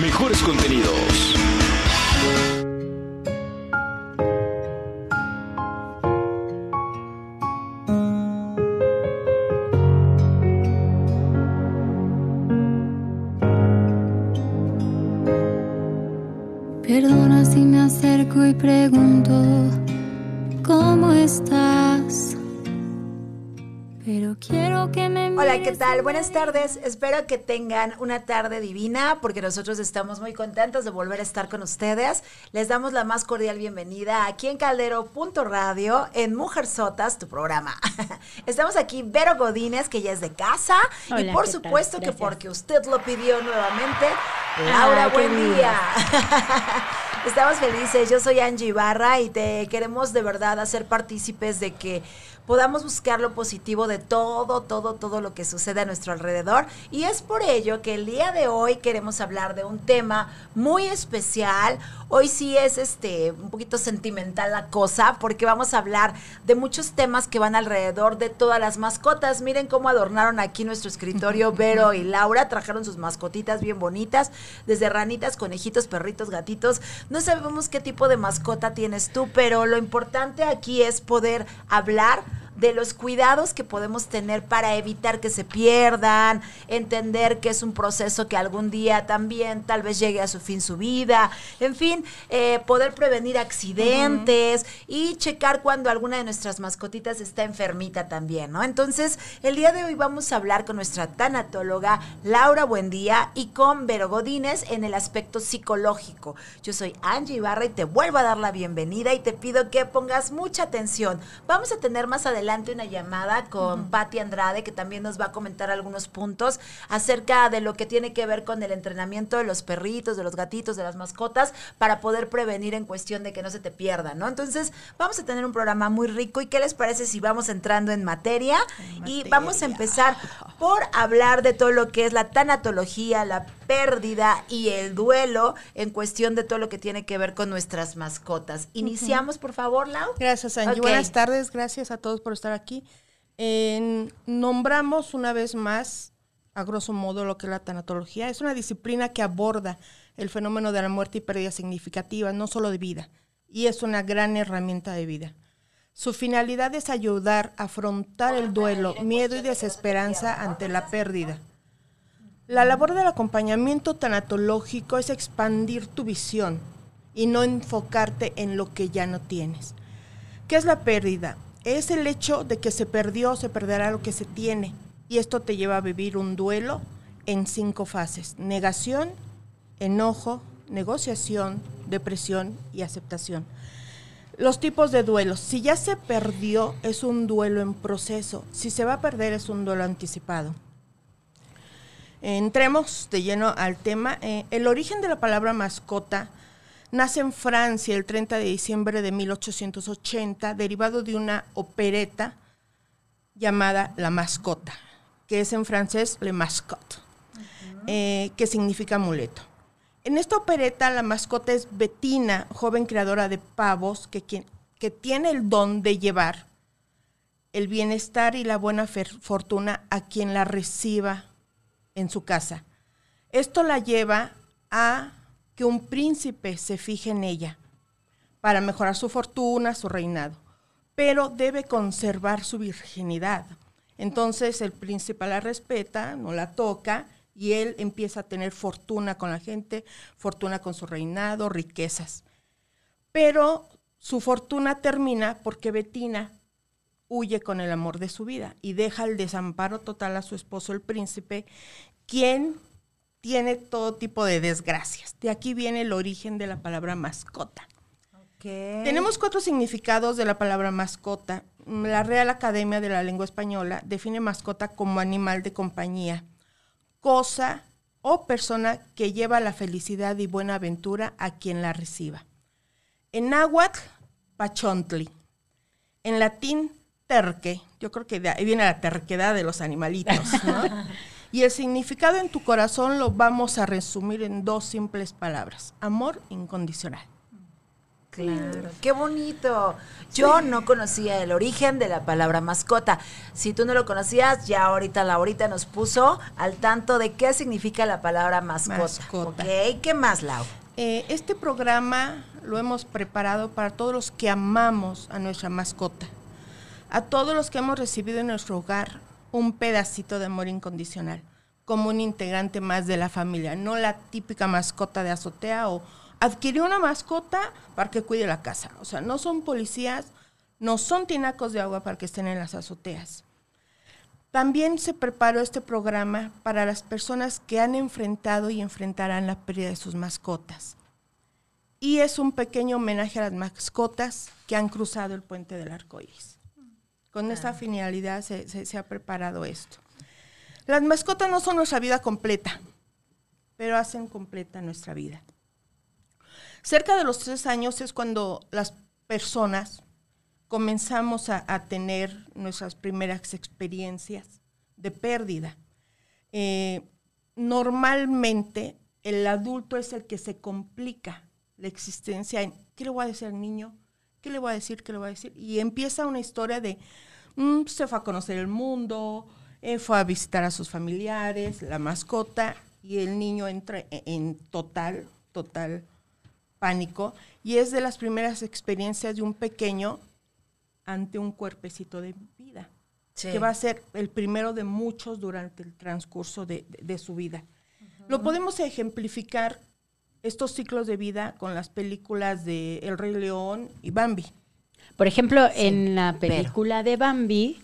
Mejores contenidos. Tal? Buenas tardes. Espero que tengan una tarde divina porque nosotros estamos muy contentos de volver a estar con ustedes. Les damos la más cordial bienvenida aquí en Caldero.radio en Mujer Sotas, tu programa. Estamos aquí Vero Godínez, que ya es de casa. y por supuesto que porque usted lo pidió nuevamente, Laura, Ah, qué buen linda. día. Estamos felices. Yo soy Angie Ibarra y te queremos de verdad hacer partícipes de que podamos buscar lo positivo de todo, todo, todo lo que sucede a nuestro alrededor. Y es por ello que el día de hoy queremos hablar de un tema muy especial. Hoy sí es este un poquito sentimental la cosa, porque vamos a hablar de muchos temas que van alrededor de todas las mascotas. Miren cómo adornaron aquí nuestro escritorio Vero y Laura, trajeron sus mascotitas bien bonitas, desde ranitas, conejitos, perritos, gatitos. No sabemos qué tipo de mascota tienes tú, pero lo importante aquí es poder hablar de los cuidados que podemos tener para evitar que se pierdan, entender que es un proceso que algún día también tal vez llegue a su fin su vida, en fin, eh, poder prevenir accidentes y checar cuando alguna de nuestras mascotitas está enfermita también, ¿no? Entonces, el día de hoy vamos a hablar con nuestra tanatóloga Laura Buendía y con Vero Godínez en el aspecto psicológico. Yo soy Angie Ibarra y te vuelvo a dar la bienvenida y te pido que pongas mucha atención. Vamos a tener más adelante una llamada con Patti Andrade que también nos va a comentar algunos puntos acerca de lo que tiene que ver con el entrenamiento de los perritos, de los gatitos, de las mascotas para poder prevenir en cuestión de que no se te pierda, ¿no? Entonces, vamos a tener un programa muy rico y ¿qué les parece si vamos entrando en materia? Y vamos a empezar por hablar de todo lo que es la tanatología, la pérdida y el duelo en cuestión de todo lo que tiene que ver con nuestras mascotas. Iniciamos, por favor, Lau. Gracias, Angie. Buenas tardes, gracias a todos por estar aquí. Nombramos una vez más, a grosso modo, lo que es la tanatología. Es una disciplina que aborda el fenómeno de la muerte y pérdida significativa, no solo de vida, y es una gran herramienta de vida. Su finalidad es ayudar a afrontar el duelo, miedo y desesperanza ante la pérdida. La labor del acompañamiento tanatológico es expandir tu visión y no enfocarte en lo que ya no tienes. ¿Qué es la pérdida? Es el hecho de que se perdió se perderá lo que se tiene. Y esto te lleva a vivir un duelo en cinco fases. Negación, enojo, negociación, depresión y aceptación. Los tipos de duelos. Si ya se perdió, es un duelo en proceso. Si se va a perder, es un duelo anticipado. Entremos de lleno al tema. Eh, el origen de la palabra mascota nace en Francia el 30 de diciembre de 1880, derivado de una opereta llamada La Mascota, que es en francés Le Mascotte, eh, que significa amuleto. En esta opereta la mascota es Bettina, joven creadora de pavos, que, quien- que tiene el don de llevar el bienestar y la buena fortuna a quien la reciba en su casa. Esto la lleva a que un príncipe se fije en ella para mejorar su fortuna, su reinado, pero debe conservar su virginidad. Entonces el príncipe la respeta, no la toca y él empieza a tener fortuna con la gente, fortuna con su reinado, riquezas. Pero su fortuna termina porque Betina huye con el amor de su vida y deja el desamparo total a su esposo el príncipe, quien tiene todo tipo de desgracias. De aquí viene el origen de la palabra mascota. Tenemos cuatro significados de la palabra mascota. La Real Academia de la Lengua Española define mascota como animal de compañía, cosa o persona que lleva la felicidad y buena aventura a quien la reciba. En náhuatl, pachontli. En latín, terque. Yo creo que de ahí viene la terquedad de los animalitos, ¿no? y el significado en tu corazón lo vamos a resumir en dos simples palabras. Amor incondicional. Claro, qué bonito. Yo no conocía el origen de la palabra mascota. Si tú no lo conocías, ya ahorita Laurita nos puso al tanto de qué significa la palabra mascota. Mascota. Ok, ¿qué más, Lau? Eh, este programa lo hemos preparado para todos los que amamos a nuestra mascota, a todos los que hemos recibido en nuestro hogar un pedacito de amor incondicional, como un integrante más de la familia, no la típica mascota de azotea o adquirió una mascota para que cuide la casa. O sea, no son policías, no son tinacos de agua para que estén en las azoteas. También se preparó este programa para las personas que han enfrentado y enfrentarán la pérdida de sus mascotas. Y es un pequeño homenaje a las mascotas que han cruzado el puente del arco Con esta finalidad se, se- se ha preparado esto. Las mascotas no son nuestra vida completa, pero hacen completa nuestra vida. Cerca de los tres años es cuando las personas comenzamos a, a tener nuestras primeras experiencias de pérdida. Eh, normalmente el adulto es el que se complica la existencia en qué le voy a decir al niño, qué le voy a decir, qué le voy a decir. Y empieza una historia de mm, se fue a conocer el mundo, eh, fue a visitar a sus familiares, la mascota, y el niño entra en, en total, total pánico. Y es de las primeras experiencias de un pequeño ante un cuerpecito de vida, Sí. que va a ser el primero de muchos durante el transcurso de, de- de su vida. Lo podemos ejemplificar estos ciclos de vida con las películas de El Rey León y Bambi. Por ejemplo, en la película de Bambi,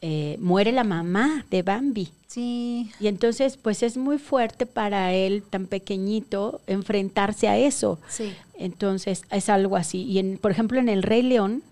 eh, muere la mamá de Bambi. Sí. Y entonces, pues es muy fuerte para él, tan pequeñito, enfrentarse a eso. Sí. Entonces, es algo así. Y, en, por ejemplo, en El Rey León,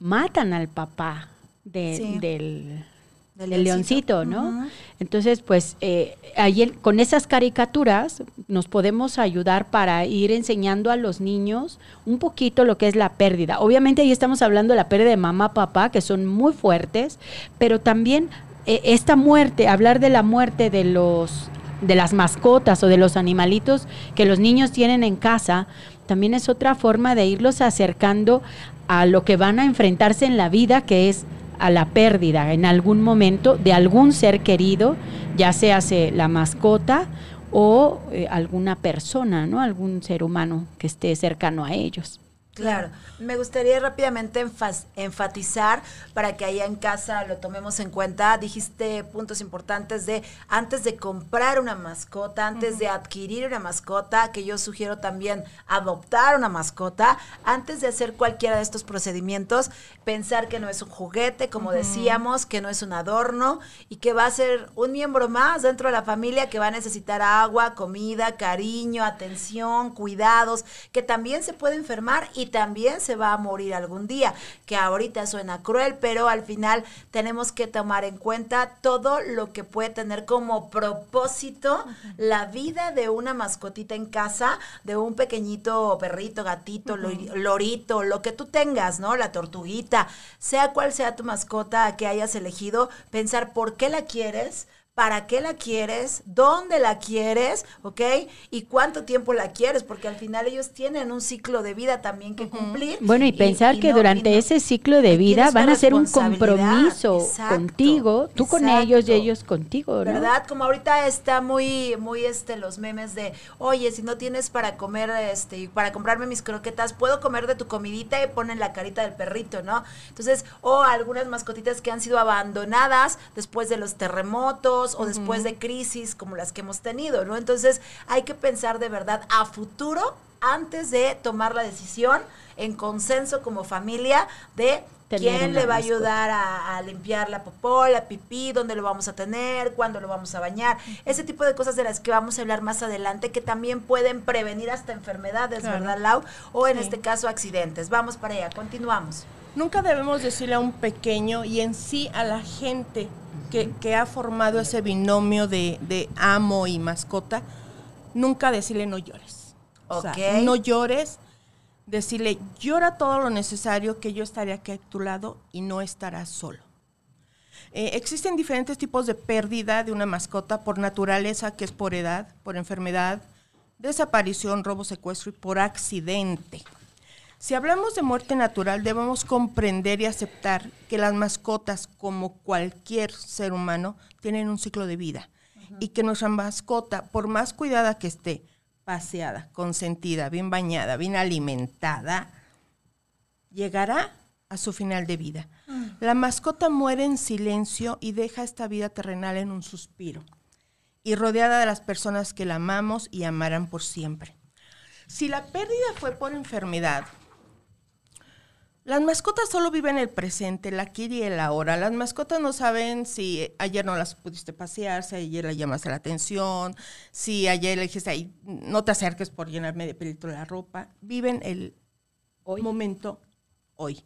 matan al papá de- Sí. del, Del leoncito. leoncito, ¿no? Entonces, pues eh, ahí el- con esas caricaturas nos podemos ayudar para ir enseñando a los niños un poquito lo que es la pérdida. Obviamente ahí estamos hablando de la pérdida de mamá, papá, que son muy fuertes, pero también eh, esta muerte, hablar de la muerte de los de las mascotas o de los animalitos que los niños tienen en casa, también es otra forma de irlos acercando a lo que van a enfrentarse en la vida, que es a la pérdida en algún momento de algún ser querido, ya sea se- la mascota o eh, alguna persona, ¿no? Algún ser humano que esté cercano a ellos. Claro, me gustaría rápidamente enfatizar para que allá en casa lo tomemos en cuenta. Dijiste puntos importantes de antes de comprar una mascota, antes de adquirir una mascota, que yo sugiero también adoptar una mascota, antes de hacer cualquiera de estos procedimientos, pensar que no es un juguete, como decíamos, que no es un adorno y que va a ser un miembro más dentro de la familia que va a necesitar agua, comida, cariño, atención, cuidados, que también se puede enfermar y también se va a morir algún día, que ahorita suena cruel, pero al final tenemos que tomar en cuenta todo lo que puede tener como propósito la vida de una mascotita en casa, de un pequeñito perrito, gatito, lori- lorito, lo que tú tengas, ¿no? La tortuguita, sea cual sea tu mascota que hayas elegido, pensar por qué la quieres, para qué la quieres, dónde la quieres, ¿ok? Y cuánto tiempo la quieres, porque al final ellos tienen un ciclo de vida también que cumplir. Bueno, y, pensar y que no- durante no- ese ciclo de vida van a ser un compromiso Exacto, contigo, tú con ellos y ellos contigo, ¿no? ¿Verdad? Como ahorita está muy, muy este, los memes de, oye, si no tienes para comer, este, y para comprarme mis croquetas, puedo comer de tu comidita y ponen la carita del perrito, ¿no? Entonces, o algunas mascotitas que han sido abandonadas después de los terremotos o después de crisis como las que hemos tenido, ¿no? Entonces, hay que pensar de verdad a futuro antes de tomar la decisión en consenso como familia de quién le va a ayudar a, a limpiar la popó, la pipí, dónde lo vamos a tener, cuándo lo vamos a bañar, ese tipo de cosas de las que vamos a hablar más adelante que también pueden prevenir hasta enfermedades, Claro. ¿verdad, Lau? O en Sí. este caso accidentes. Vamos para allá, continuamos. Nunca debemos decirle a un pequeño y en sí a la gente que, que ha formado ese binomio de, de amo y mascota, nunca decirle no llores. O sea, no llores, decirle llora todo lo necesario que yo estaré aquí a tu lado y no estarás solo. Eh, existen diferentes tipos de pérdida de una mascota por naturaleza, que es por edad, por enfermedad, desaparición, robo, secuestro y por accidente. Si hablamos de muerte natural, debemos comprender y aceptar que las mascotas, como cualquier ser humano, tienen un ciclo de vida. Y que nuestra mascota, por más cuidada que esté, paseada, consentida, bien bañada, bien alimentada, llegará a su final de vida. Mm. La mascota muere en silencio y deja esta vida terrenal en un suspiro y rodeada de las personas que la amamos y amarán por siempre. Si la pérdida fue por enfermedad, las mascotas solo viven el presente, el aquí y el ahora. Las mascotas no saben si ayer no las pudiste pasear, si ayer le llamaste la atención, si ayer le dijiste, no te acerques por llenarme de pelito la ropa. Viven el momento hoy.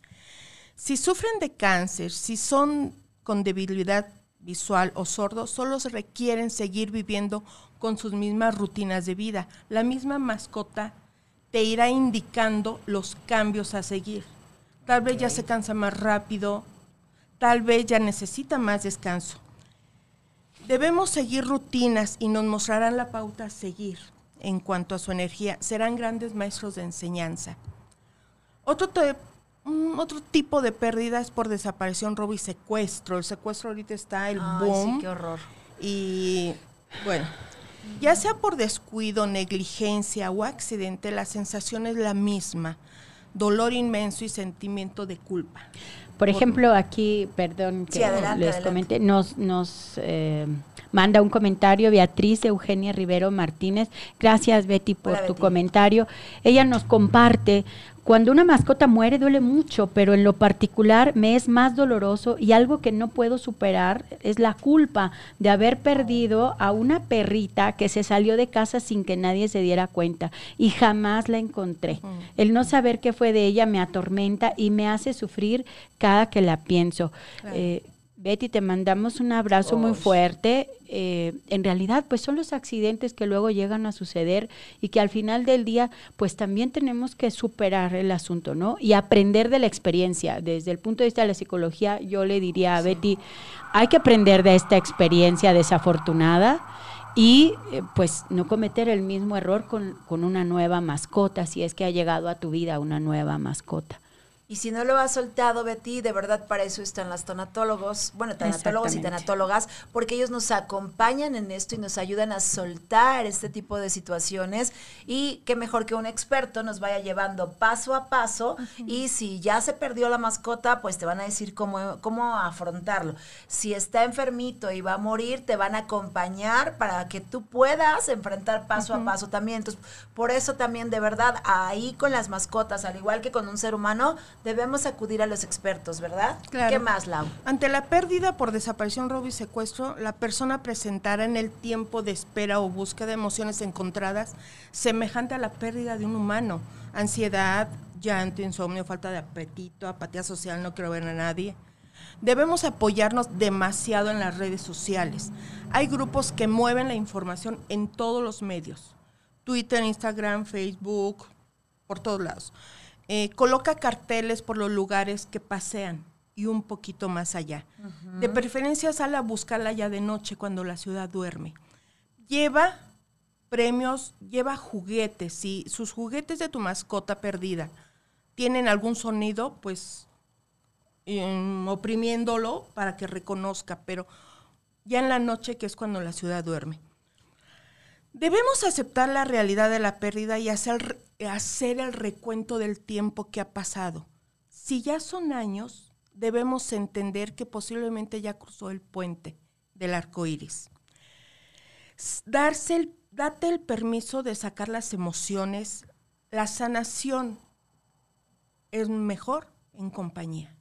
Si sufren de cáncer, si son con debilidad visual o sordo, solo se requieren seguir viviendo con sus mismas rutinas de vida. La misma mascota te irá indicando los cambios a seguir. Tal vez ya se cansa más rápido, tal vez ya necesita más descanso. Debemos seguir rutinas y nos mostrarán la pauta a seguir en cuanto a su energía. Serán grandes maestros de enseñanza. Otro otro tipo de pérdidas por desaparición, robo y secuestro. El secuestro ahorita está el Ay, boom. Sí, qué horror. Y bueno, ya sea por descuido, negligencia o accidente, la sensación es la misma. Dolor inmenso y sentimiento de culpa. Por ejemplo, aquí, perdón que les comente, nos, nos eh, manda un comentario Beatriz Eugenia Rivero Martínez. Gracias, Betty, por tu comentario. Ella nos comparte cuando una mascota muere duele mucho, pero en lo particular me es más doloroso y algo que no puedo superar es la culpa de haber perdido a una perrita que se salió de casa sin que nadie se diera cuenta y jamás la encontré. El no saber qué fue de ella me atormenta y me hace sufrir cada que la pienso. Eh, Betty, te mandamos un abrazo muy fuerte. Eh, en realidad, pues son los accidentes que luego llegan a suceder y que al final del día, pues también tenemos que superar el asunto, ¿no? Y aprender de la experiencia. Desde el punto de vista de la psicología, yo le diría a Betty, hay que aprender de esta experiencia desafortunada y eh, pues no cometer el mismo error con, con una nueva mascota, si es que ha llegado a tu vida una nueva mascota. Y si no lo has soltado, Betty, de verdad para eso están las tanatólogos, bueno, tanatólogos y tanatólogas, porque ellos nos acompañan en esto y nos ayudan a soltar este tipo de situaciones. Y qué mejor que un experto nos vaya llevando paso a paso. Y si ya se perdió la mascota, pues te van a decir cómo, cómo afrontarlo. Si está enfermito y va a morir, te van a acompañar para que tú puedas enfrentar paso a paso también. Entonces, por eso también, de verdad, ahí con las mascotas, al igual que con un ser humano, debemos acudir a los expertos, ¿verdad? Claro. ¿Qué más, Lau? Ante la pérdida por desaparición, robo y secuestro, la persona presentará en el tiempo de espera o búsqueda de emociones encontradas semejante a la pérdida de un humano. Ansiedad, llanto, insomnio, falta de apetito, apatía social, no quiero ver a nadie. Debemos apoyarnos demasiado en las redes sociales. Hay grupos que mueven la información en todos los medios. Twitter, Instagram, Facebook, por todos lados. Eh, coloca carteles por los lugares que pasean y un poquito más allá. De preferencia sale a buscarla ya de noche cuando la ciudad duerme. Lleva premios, lleva juguetes. Si sus juguetes de tu mascota perdida tienen algún sonido, pues em, oprimiéndolo para que reconozca, pero ya en la noche que es cuando la ciudad duerme. Debemos aceptar la realidad de la pérdida y hacer, el recuento del tiempo que ha pasado. Si ya son años, debemos entender que posiblemente ya cruzó el puente del arco iris. Darse el, date el permiso de sacar las emociones. La sanación es mejor en compañía.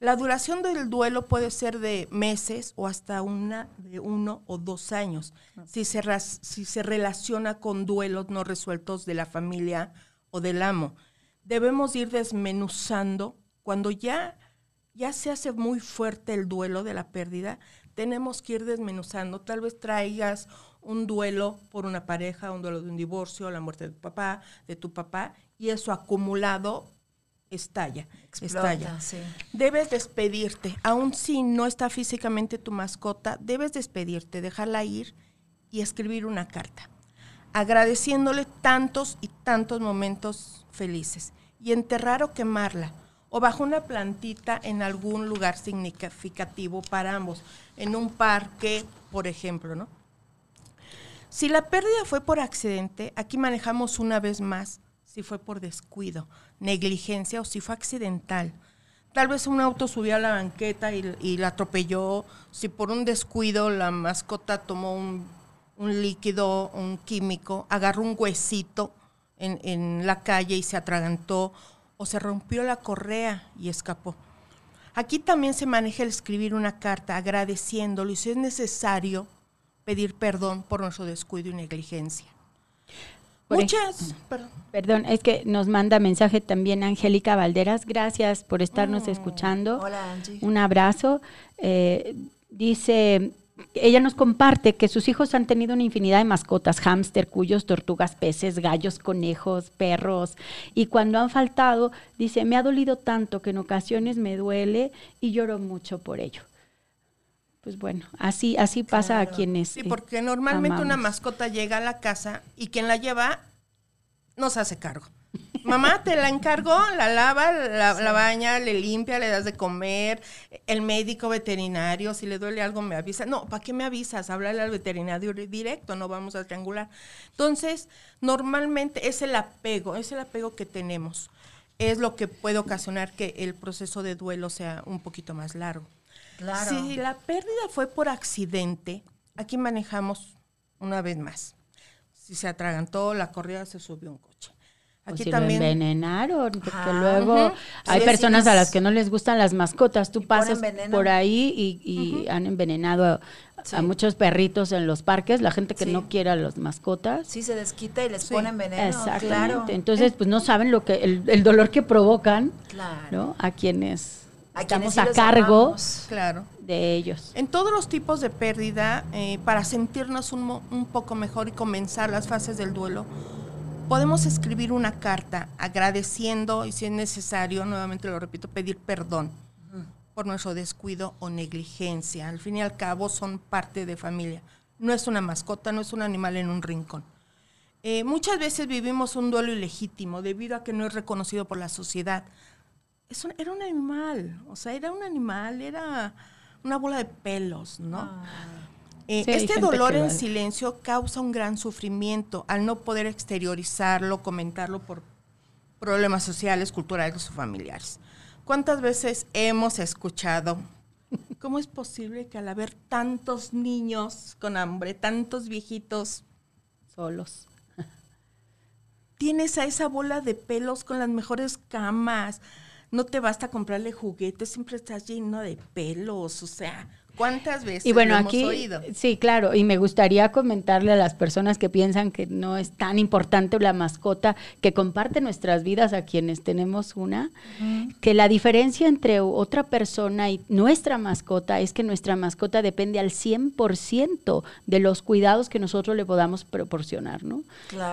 La duración del duelo puede ser de meses o hasta una de uno o dos años, si se, si se relaciona con duelos no resueltos de la familia o del amo. Debemos ir desmenuzando cuando ya, ya se hace muy fuerte el duelo de la pérdida, tenemos que ir desmenuzando. Tal vez traigas un duelo por una pareja, un duelo de un divorcio, la muerte de tu papá, de tu papá, y eso acumulado estalla, estalla. Debes despedirte, aun si no está físicamente tu mascota, debes despedirte, dejarla ir y escribir una carta, agradeciéndole tantos y tantos momentos felices. y enterrar o quemarla, o bajo una plantita en algún lugar significativo para ambos, en un parque, por ejemplo, ¿no? Si la pérdida fue por accidente, aquí manejamos una vez más si fue por descuido, negligencia o si fue accidental. Tal vez un auto subió a la banqueta y, la atropelló, si por un descuido la mascota tomó un, líquido, un químico, agarró un huesito en, en la calle y se atragantó, o se rompió la correa y escapó. Aquí también se maneja el escribir una carta agradeciéndolo y si es necesario pedir perdón por nuestro descuido y negligencia. Muchas, perdón. es que nos manda mensaje también Angélica Valderas. Gracias por estarnos mm. escuchando. Hola, Angie. Un abrazo. Eh, dice, ella nos comparte que sus hijos han tenido una infinidad de mascotas, hámster, cuyos, tortugas, peces, gallos, conejos, perros, y cuando han faltado, dice, me ha dolido tanto que en ocasiones me duele y lloro mucho por ello pues bueno, así, así pasa a quienes. Sí, porque normalmente una mascota llega a la casa y quien la lleva no se hace cargo. Mamá, te la encargo, la lava, la, baña, le limpia, le das de comer, el médico veterinario, si le duele algo me avisa. No, ¿para qué me avisas? Háblale al veterinario directo, no vamos a triangular. Entonces, normalmente es el apego, es el apego que tenemos. Es lo que puede ocasionar que el proceso de duelo sea un poquito más largo. Si la pérdida fue por accidente, aquí manejamos una vez más. Si se atragantó, la corrida se subió un coche. Aquí también. envenenaron, porque luego hay personas a las que no les gustan las mascotas. Tú pasas por ahí y, han envenenado a, muchos perritos en los parques, la gente que no quiere a las mascotas. Sí, se desquita y les ponen veneno. Exactamente. Entonces, pues no saben lo que el, dolor que provocan ¿no? a quienes estamos a cargo claro. de ellos. En todos los tipos de pérdida, eh, para sentirnos un, un, poco mejor y comenzar las fases del duelo, podemos escribir una carta agradeciendo y si es necesario, nuevamente lo repito, pedir perdón por nuestro descuido o negligencia. Al fin y al cabo son parte de familia. No es una mascota, no es un animal en un rincón. Eh, muchas veces vivimos un duelo ilegítimo debido a que no es reconocido por la sociedad era un animal, o sea, era un animal, era una bola de pelos, ¿no? Ah. Eh, este dolor en silencio causa un gran sufrimiento al no poder exteriorizarlo, comentarlo por problemas sociales, culturales o familiares. ¿Cuántas veces hemos escuchado cómo es posible que al haber tantos niños con hambre, tantos viejitos solos, tienes a esa bola de pelos con las mejores camas, no te basta comprarle juguetes, siempre estás lleno de pelos, o sea, ¿Cuántas veces y bueno, aquí, oído? Sí, claro, y me gustaría comentarle a las personas que piensan que no es tan importante la mascota que comparte nuestras vidas a quienes tenemos una, que la diferencia entre otra persona y nuestra mascota es que nuestra mascota depende al 100% de los cuidados que nosotros le podamos proporcionar, ¿no?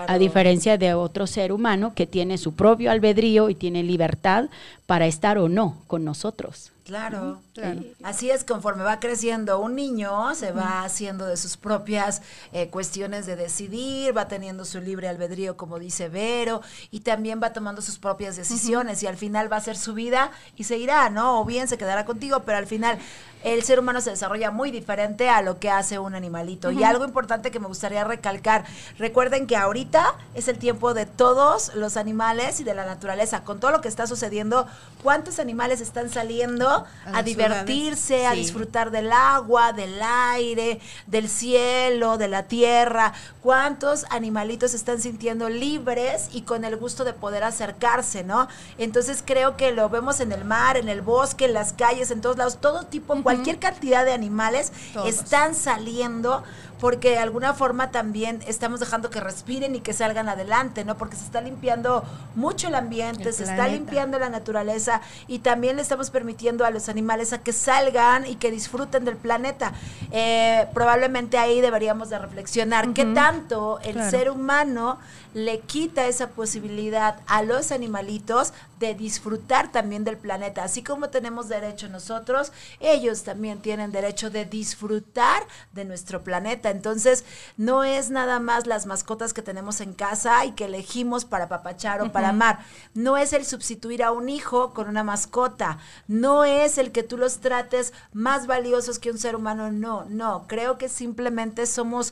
A diferencia de otro ser humano que tiene su propio albedrío y tiene libertad para estar o no con nosotros. Claro, claro. Así es, conforme va creciendo un niño, se va haciendo de sus propias eh, cuestiones de decidir, va teniendo su libre albedrío, como dice Vero, y también va tomando sus propias decisiones, y al final va a ser su vida y se irá, ¿no? O bien se quedará contigo, pero al final el ser humano se desarrolla muy diferente a lo que hace un animalito. Y algo importante que me gustaría recalcar, recuerden que ahorita es el tiempo de todos los animales y de la naturaleza, con todo lo que está sucediendo, ¿cuántos animales están saliendo a, divertirse, a disfrutar del agua, del aire, del cielo, de la tierra? ¿Cuántos animalitos están sintiendo libres y con el gusto de poder acercarse, ¿no? Entonces creo que lo vemos en el mar, en el bosque, en las calles, en todos lados, todo tipo, cualquier cantidad de animales están saliendo porque de alguna forma también estamos dejando que respiren y que salgan adelante, ¿no? Porque se está limpiando mucho el ambiente, se está limpiando la naturaleza y también le estamos permitiendo a los animales a que salgan y que disfruten del planeta. Eh, probablemente ahí deberíamos de reflexionar qué tanto el ser humano le quita esa posibilidad a los animalitos de disfrutar también del planeta. Así como tenemos derecho nosotros, ellos también tienen derecho de disfrutar de nuestro planeta. Entonces, no es nada más las mascotas que tenemos en casa y que elegimos para papachar o para amar. No es el sustituir a un hijo con una mascota. No es el que tú los trates más valiosos que un ser humano. No, no. Creo que simplemente somos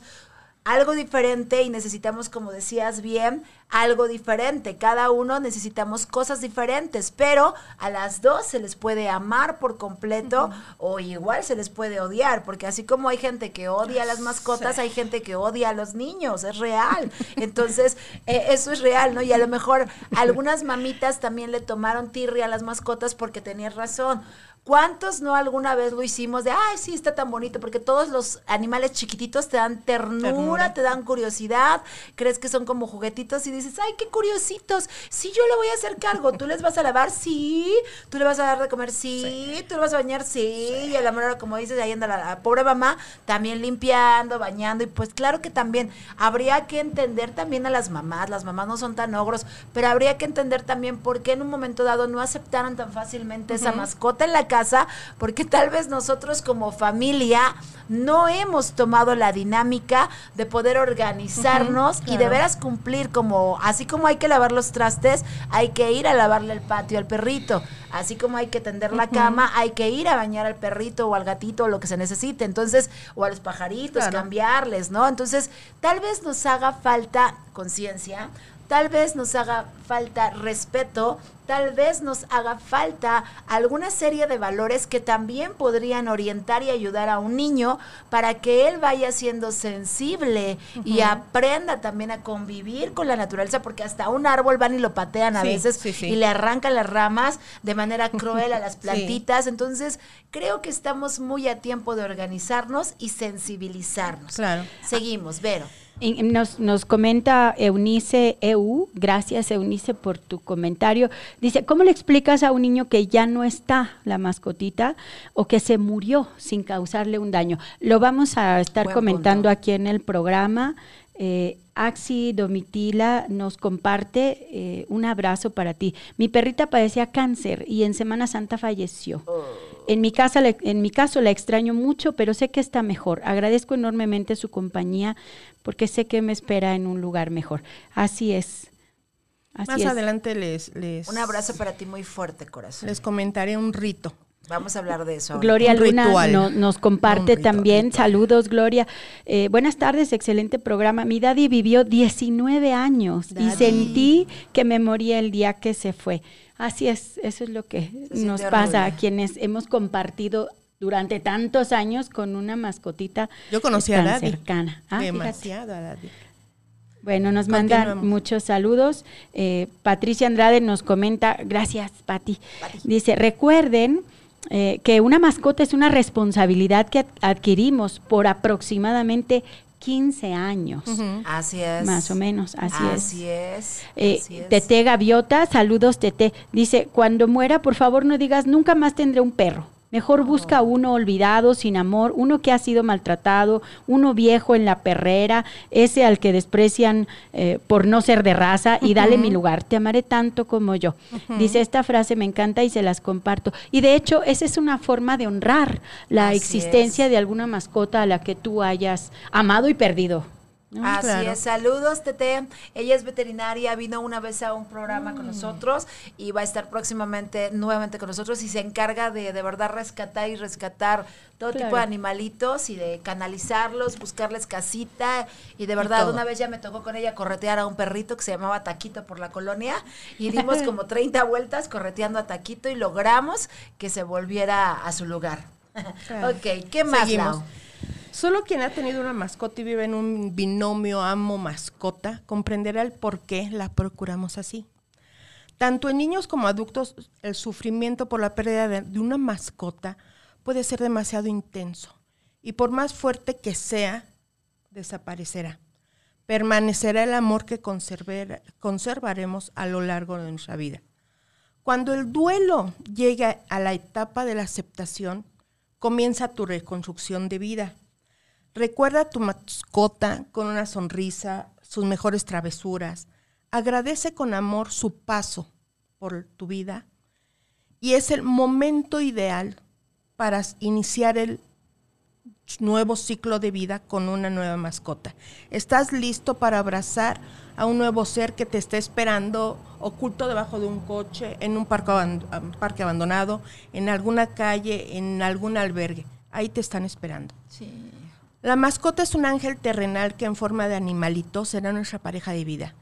algo diferente y necesitamos, como decías bien, algo diferente. Cada uno necesitamos cosas diferentes, pero a las dos se les puede amar por completo o igual se les puede odiar, porque así como hay gente que odia a las mascotas, hay gente que odia a los niños, es real. Entonces, eh, eso es real, ¿no? Y a lo mejor algunas mamitas también le tomaron tirria a las mascotas porque tenías razón. ¿Cuántos no alguna vez lo hicimos de, ay, sí, está tan bonito? Porque todos los animales chiquititos te dan ternura, Ternura. te dan curiosidad, crees que son como juguetitos y dices, ay, qué curiositos, sí, yo le voy a hacer cargo, tú les vas a lavar, sí, tú le vas a dar de comer, sí, tú le vas a bañar, sí, y a la mera hora, como dices, ahí anda la, la pobre mamá también limpiando, bañando, y pues claro que también habría que entender también a las mamás, las mamás no son tan ogros, pero habría que entender también por qué en un momento dado no aceptaron tan fácilmente esa mascota en la casa, porque tal vez nosotros como familia no hemos tomado la dinámica de poder organizarnos y de veras cumplir como, así como hay que lavar los trastes, hay que ir a lavarle el patio al perrito, así como hay que tender la cama, hay que ir a bañar al perrito o al gatito o lo que se necesite, entonces, o a los pajaritos, Claro. cambiarles, ¿no? Entonces, tal vez nos haga falta conciencia, tal vez nos haga falta respeto, tal vez nos haga falta alguna serie de valores que también podrían orientar y ayudar a un niño para que él vaya siendo sensible y aprenda también a convivir con la naturaleza, porque hasta un árbol van y lo patean a Sí, veces sí, sí. y le arrancan las ramas de manera cruel a las plantitas. Entonces, creo que estamos muy a tiempo de organizarnos y sensibilizarnos. Claro. Seguimos, Vero. Nos, nos comenta Eunice EU, gracias Eunice por tu comentario. Dice, ¿cómo le explicas a un niño que ya no está la mascotita o que se murió sin causarle un daño? Lo vamos a estar Buen comentando punto. aquí en el programa. Eh, Axi Domitila nos comparte eh, un abrazo para ti. Mi perrita padecía cáncer y en Semana Santa falleció. En mi, casa, le- en mi caso la extraño mucho, pero sé que está mejor. Agradezco enormemente su compañía porque sé que me espera en un lugar mejor. Así es. Así Más es. adelante les, les, Un abrazo para ti muy fuerte, corazón. les comentaré un rito. Vamos a hablar de eso. Gloria Un Luna ritual. no- nos comparte ritual, también. ritual. Saludos, Gloria. Eh, buenas tardes, excelente programa. Mi daddy vivió 19 años y sentí que me moría el día que se fue. Así es, eso es lo que Se nos pasa a quienes hemos compartido durante tantos años con una mascotita Yo conocí a tan Daddy. cercana. Ah, fíjate. Demasiado a Daddy. Bueno, nos mandan muchos saludos. Eh, Patricia Andrade nos comenta, gracias, Pati. Dice, recuerden eh, que una mascota es una responsabilidad que ad- adquirimos por aproximadamente 15 años. Así es. Más o menos, así es. Así es. Eh, así es. Tete Gaviota, saludos Tete. Dice, cuando muera, por favor no digas, nunca más tendré un perro. Mejor busca uno olvidado, sin amor, uno que ha sido maltratado, uno viejo en la perrera, ese al que desprecian eh, por no ser de raza y dale mi lugar, te amaré tanto como yo. Dice, esta frase me encanta y se las comparto. Y de hecho, esa es una forma de honrar la Así existencia es. de alguna mascota a la que tú hayas amado y perdido. ¿No? Así Claro. es, saludos Tete. Ella es veterinaria, vino una vez a un programa Mm. con nosotros y va a estar próximamente nuevamente con nosotros y se encarga de de verdad rescatar y rescatar todo tipo de animalitos y de canalizarlos, buscarles casita y de verdad una vez ya me tocó con ella corretear a un perrito que se llamaba Taquito por la colonia y dimos como 30 vueltas correteando a Taquito y logramos que se volviera a su lugar. Claro. ok, ¿qué más, Seguimos. Lau? Solo quien ha tenido una mascota y vive en un binomio amo-mascota comprenderá el por qué la procuramos así. Tanto en niños como adultos, el sufrimiento por la pérdida de, una mascota puede ser demasiado intenso y por más fuerte que sea, desaparecerá. Permanecerá el amor que conservaremos a lo largo de nuestra vida. Cuando el duelo llega a la etapa de la aceptación, comienza tu reconstrucción de vida. Recuerda a tu mascota con una sonrisa, sus mejores travesuras. Agradece con amor su paso por tu vida y es el momento ideal para iniciar el nuevo ciclo de vida con una nueva mascota. Estás listo para abrazar a un nuevo ser que te está esperando oculto debajo de un coche, en un parque, parque abandonado, en alguna calle, en algún albergue. Ahí te están esperando. La mascota es un ángel terrenal que en forma de animalito será nuestra pareja de vida.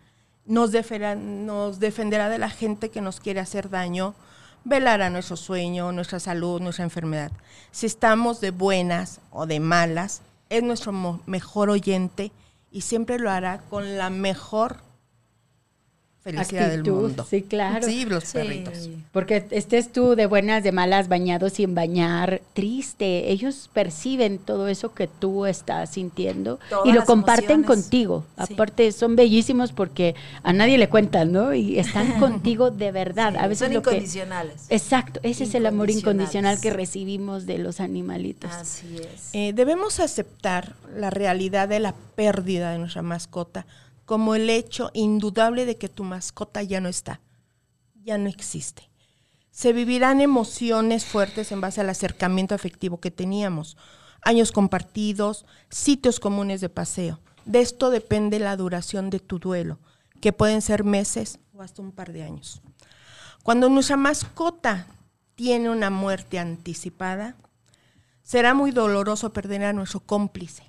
Nos, nos defenderá de la gente que nos quiere hacer daño, velará nuestro sueño, nuestra salud, nuestra enfermedad. Si estamos de buenas o de malas, es nuestro mejor oyente y siempre lo hará con la mejor felicidad del mundo. Sí, claro. Sí, los perritos. Porque estés tú de buenas, de malas, bañado sin bañar, triste. Ellos perciben todo eso que tú estás sintiendo y lo comparten contigo. Aparte, son bellísimos porque a nadie le cuentan, ¿no? Y están contigo de verdad. a veces son incondicionales. exacto, ese es el amor incondicional que recibimos de los animalitos. Así es. Eh, debemos aceptar la realidad de la pérdida de nuestra mascota como el hecho indudable de que tu mascota ya no está, ya no existe. Se vivirán emociones fuertes en base al acercamiento afectivo que teníamos, años compartidos, sitios comunes de paseo. De esto depende la duración de tu duelo, que pueden ser meses o hasta un par de años. Cuando nuestra mascota tiene una muerte anticipada, será muy doloroso perder a nuestro cómplice,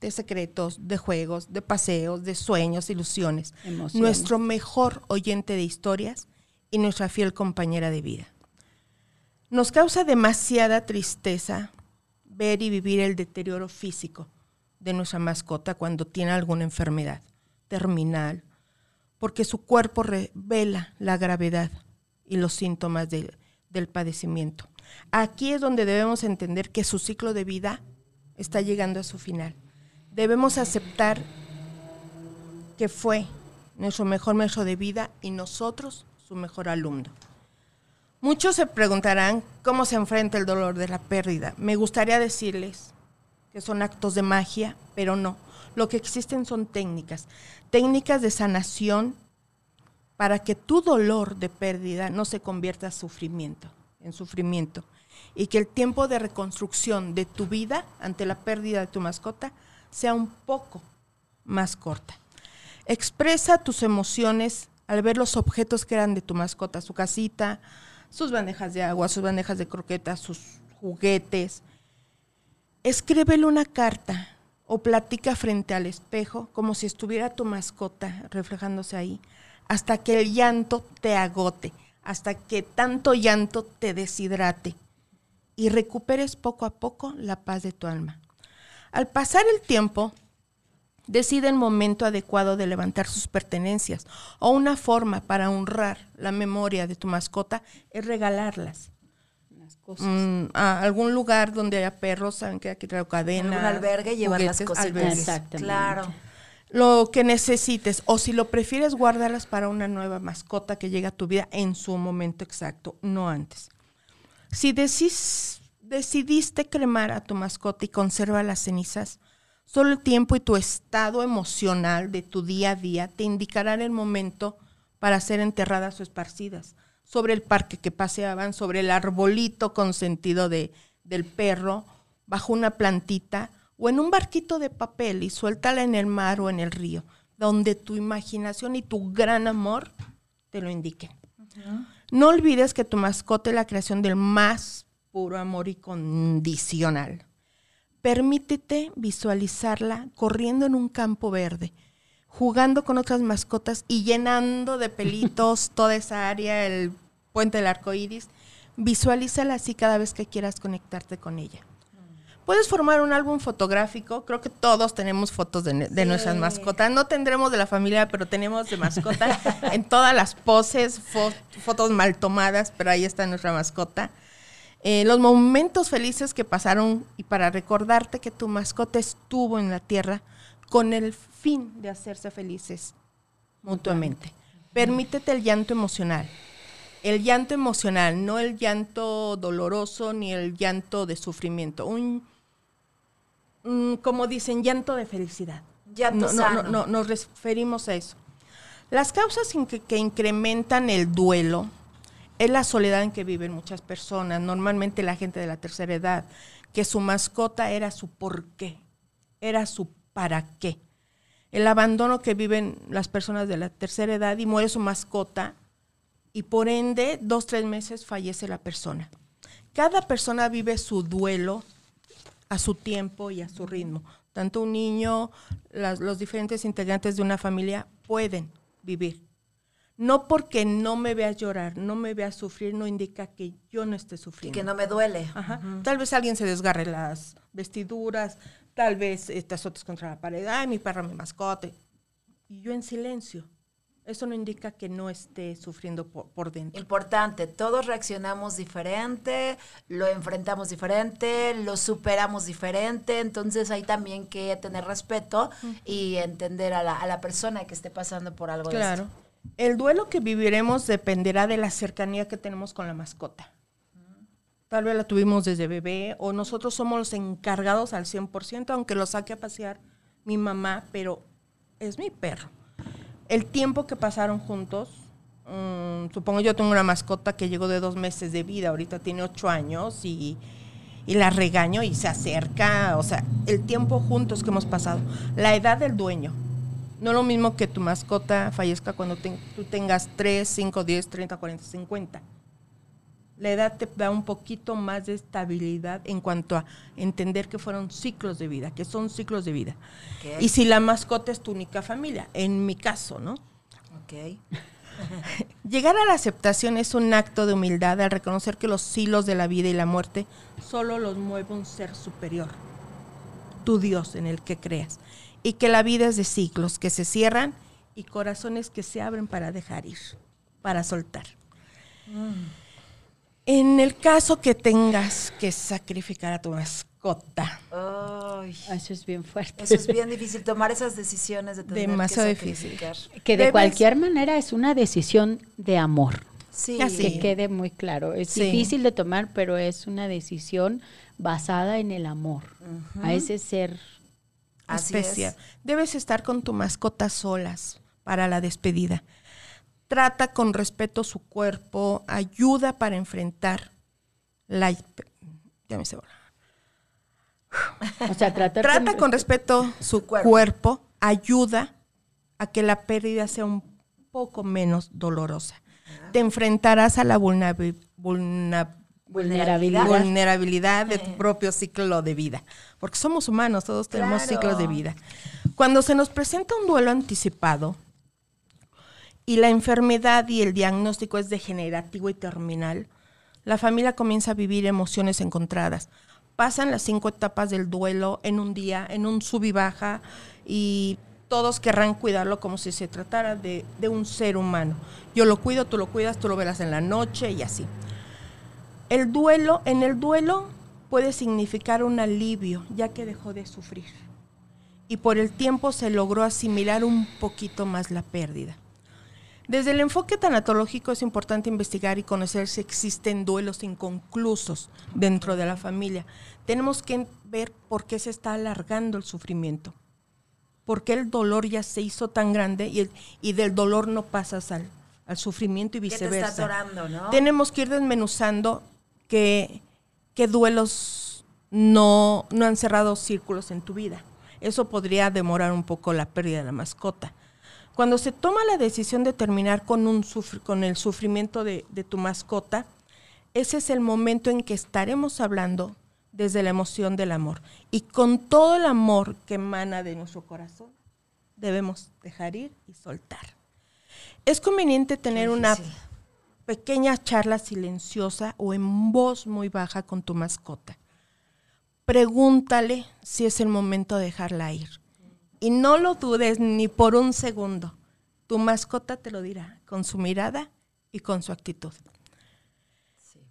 de secretos, de juegos, de paseos, de sueños, ilusiones. Nuestro mejor oyente de historias y nuestra fiel compañera de vida. Nos causa demasiada tristeza ver y vivir el deterioro físico de nuestra mascota cuando tiene alguna enfermedad terminal, porque su cuerpo revela la gravedad y los síntomas del padecimiento. Aquí es donde debemos entender que su ciclo de vida está llegando a su final debemos aceptar que fue nuestro mejor maestro de vida y nosotros su mejor alumno. Muchos se preguntarán cómo se enfrenta el dolor de la pérdida. Me gustaría decirles que son actos de magia, pero no. Lo que existen son técnicas, técnicas de sanación para que tu dolor de pérdida no se convierta en sufrimiento, en sufrimiento, y que el tiempo de reconstrucción de tu vida ante la pérdida de tu mascota sea un poco más corta. Expresa tus emociones al ver los objetos que eran de tu mascota, su casita, sus bandejas de agua, sus bandejas de croquetas, sus juguetes. Escríbele una carta o platica frente al espejo como si estuviera tu mascota reflejándose ahí, hasta que el llanto te agote, hasta que tanto llanto te deshidrate y recuperes poco a poco la paz de tu alma. Al pasar el tiempo, decide el momento adecuado de levantar sus pertenencias o una forma para honrar la memoria de tu mascota es regalarlas. Mm, a algún lugar donde haya perros, saben que aquí traigo cadena. Un albergue, llevar las cositas. Claro. Lo que necesites, o si lo prefieres, guárdalas para una nueva mascota que llegue a tu vida en su momento exacto, no antes. Si decís decidiste cremar a tu mascota y conserva las cenizas, solo el tiempo y tu estado emocional de tu día a día te indicarán el momento para ser enterradas o esparcidas. Sobre el parque que paseaban, sobre el arbolito consentido de, del perro, bajo una plantita o en un barquito de papel y suéltala en el mar o en el río, donde tu imaginación y tu gran amor te lo indiquen. No olvides que tu mascota es la creación del más puro amor incondicional. Permítete visualizarla corriendo en un campo verde, jugando con otras mascotas y llenando de pelitos toda esa área, el puente del arco iris. Visualízala así cada vez que quieras conectarte con ella. Puedes formar un álbum fotográfico. Creo que todos tenemos fotos de, nuestras mascotas. No tendremos de la familia, pero tenemos de mascota en todas las poses, fotos mal tomadas, pero ahí está nuestra mascota. Eh, los momentos felices que pasaron y para recordarte que tu mascota estuvo en la tierra con el fin de hacerse felices mutuamente. Permítete el llanto emocional. El llanto emocional, no el llanto doloroso ni el llanto de sufrimiento. Un, como dicen, llanto de felicidad. Llanto no, no, nos referimos a eso. Las causas que incrementan el duelo es la soledad en que viven muchas personas, normalmente la gente de la tercera edad, que su mascota era su por qué, era su para qué. El abandono que viven las personas de la tercera edad y muere su mascota y por ende dos, tres meses fallece la persona. Cada persona vive su duelo a su tiempo y a su ritmo. Tanto un niño, los diferentes integrantes de una familia pueden vivir. No porque no me veas llorar, no me veas sufrir, no indica que yo no esté Y sufriendo. que no me duele. Ajá. Tal vez alguien se desgarre las vestiduras, tal vez te azotes contra la pared, ay, mi perro, mi mascote. Y yo en silencio. Eso no indica que no esté sufriendo por, por dentro. Importante, todos reaccionamos diferente, lo enfrentamos diferente, lo superamos diferente, entonces hay también que tener respeto y entender a la, a la persona que esté pasando por algo de Claro. esto. El duelo que viviremos dependerá de la cercanía que tenemos con la mascota. Tal vez la tuvimos desde bebé o nosotros somos los encargados al 100%, aunque lo saque a pasear mi mamá, pero es mi perro. El tiempo que pasaron juntos, mm, supongo yo tengo una mascota que llegó de dos meses de vida, ahorita tiene ocho años y, y la regaño y se acerca, o sea, el tiempo juntos que hemos pasado, la edad del dueño. No es lo mismo que tu mascota fallezca cuando tú tengas 3, 5, 10, 30, 40, 50. La edad te da un poquito más de estabilidad en cuanto a entender que fueron ciclos de vida, que son ciclos de vida. Y si la mascota es tu única familia, en mi caso, ¿no? Ok. Llegar a la aceptación es un acto de humildad al reconocer que los hilos de la vida y la muerte solo los mueve un ser superior, tu Dios en el que creas, y que la vida es de ciclos que se cierran y corazones que se abren para dejar ir, para soltar. En el caso que tengas que sacrificar a tu mascota, Ay, Eso es bien fuerte. eso es bien difícil, tomar esas decisiones de tener Demasiado que difícil. sacrificar. Que de Debes- cualquier manera es una decisión de amor. Sí, Así. Que quede muy claro. Es Sí. difícil de tomar, pero es una decisión basada en el amor a ese ser. Así especial. es. Debes estar con tu mascota solas para la despedida. Trata con respeto su cuerpo, ayuda para enfrentar la... Ya me bola. O sea, Trata con respeto su cuerpo. cuerpo. ayuda a que la pérdida sea un poco menos dolorosa. Te enfrentarás a la vulnerabi- vulna- vulnerabilidad. vulnerabilidad de tu propio ciclo de vida. Porque somos humanos, todos tenemos Claro. ciclos de vida. Cuando se nos presenta un duelo anticipado y la enfermedad y el diagnóstico es degenerativo y terminal, la familia comienza a vivir emociones encontradas. Pasan las cinco etapas del duelo en un día, en un sub y baja, y todos querrán cuidarlo como si se tratara de, de un ser humano. Yo lo cuido, tú lo cuidas, tú lo verás en la noche y así. El duelo, en el duelo puede significar un alivio, ya que dejó de sufrir. Y por el tiempo se logró asimilar un poquito más la pérdida. Desde el enfoque tanatológico es importante investigar y conocer si existen duelos inconclusos dentro de la familia. Tenemos que ver por qué se está alargando el sufrimiento, por qué el dolor ya se hizo tan grande y, el- y del dolor no pasas al, al sufrimiento y ¿Qué te viceversa. está atorando, no? Tenemos que ir desmenuzando qué, qué duelos no, no han cerrado círculos en tu vida. Eso podría demorar un poco la pérdida de la mascota. Cuando se toma la decisión de terminar con, un con el sufrimiento de, de tu mascota, ese es el momento en que estaremos hablando desde la emoción del amor. Y con todo el amor que emana de nuestro corazón, debemos dejar ir y soltar. Es conveniente tener una. Pequeña charla silenciosa o en voz muy baja con tu mascota. Pregúntale si es el momento de dejarla ir. Y no lo dudes ni por un segundo. Tu mascota te lo dirá con su mirada y con su actitud.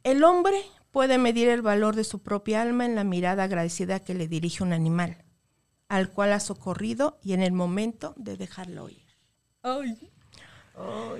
El hombre puede medir el valor de su propia alma en la mirada agradecida que le dirige un animal, al cual ha socorrido y en el momento de dejarlo ir. Ay,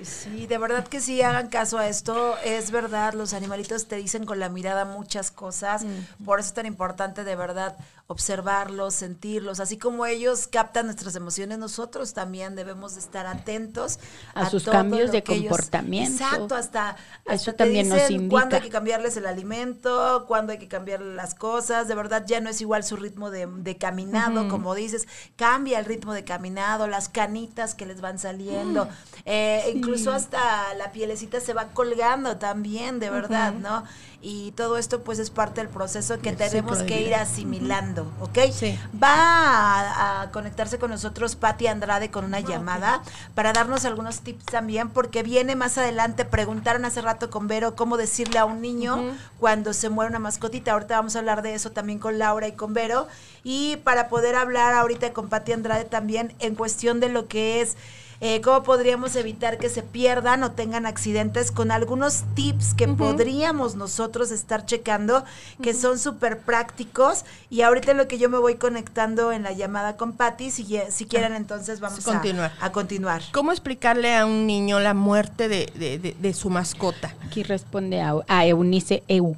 sí, de verdad que sí, hagan caso a esto. Es verdad, los animalitos te dicen con la mirada muchas cosas. Por eso es tan importante, de verdad, observarlos, sentirlos. Así como ellos captan nuestras emociones, nosotros también debemos de estar atentos A sus todo cambios lo de que ellos- comportamiento. exacto, hasta, hasta Eso te también nos dicen cuándo hay indica. que cambiarles el alimento, cuándo hay que cambiarle las cosas. De verdad, ya no es igual su ritmo de, de caminado, como dices. Cambia el ritmo de caminado, las canitas que les van saliendo. Mm. Eh, Incluso hasta la pielecita se va colgando también, de verdad, ¿no? Y todo esto, pues, es parte del proceso que tenemos que ir asimilando, ¿ok? Sí. Va a, a conectarse con nosotros Patti Andrade con una llamada para darnos algunos tips también, porque viene más adelante, preguntaron hace rato con Vero cómo decirle a un niño cuando se muere una mascotita. Ahorita vamos a hablar de eso también con Laura y con Vero. Y para poder hablar ahorita con Patti Andrade también en cuestión de lo que es eh, cómo podríamos evitar que se pierdan o tengan accidentes con algunos tips que podríamos nosotros estar checando que son súper prácticos y ahorita lo que yo me voy conectando en la llamada con Patti si, si quieren entonces vamos a- Continuar. A, continuar. ¿Cómo explicarle a un niño la muerte de, de- de- de su mascota? Aquí responde a, a Eunice Eu.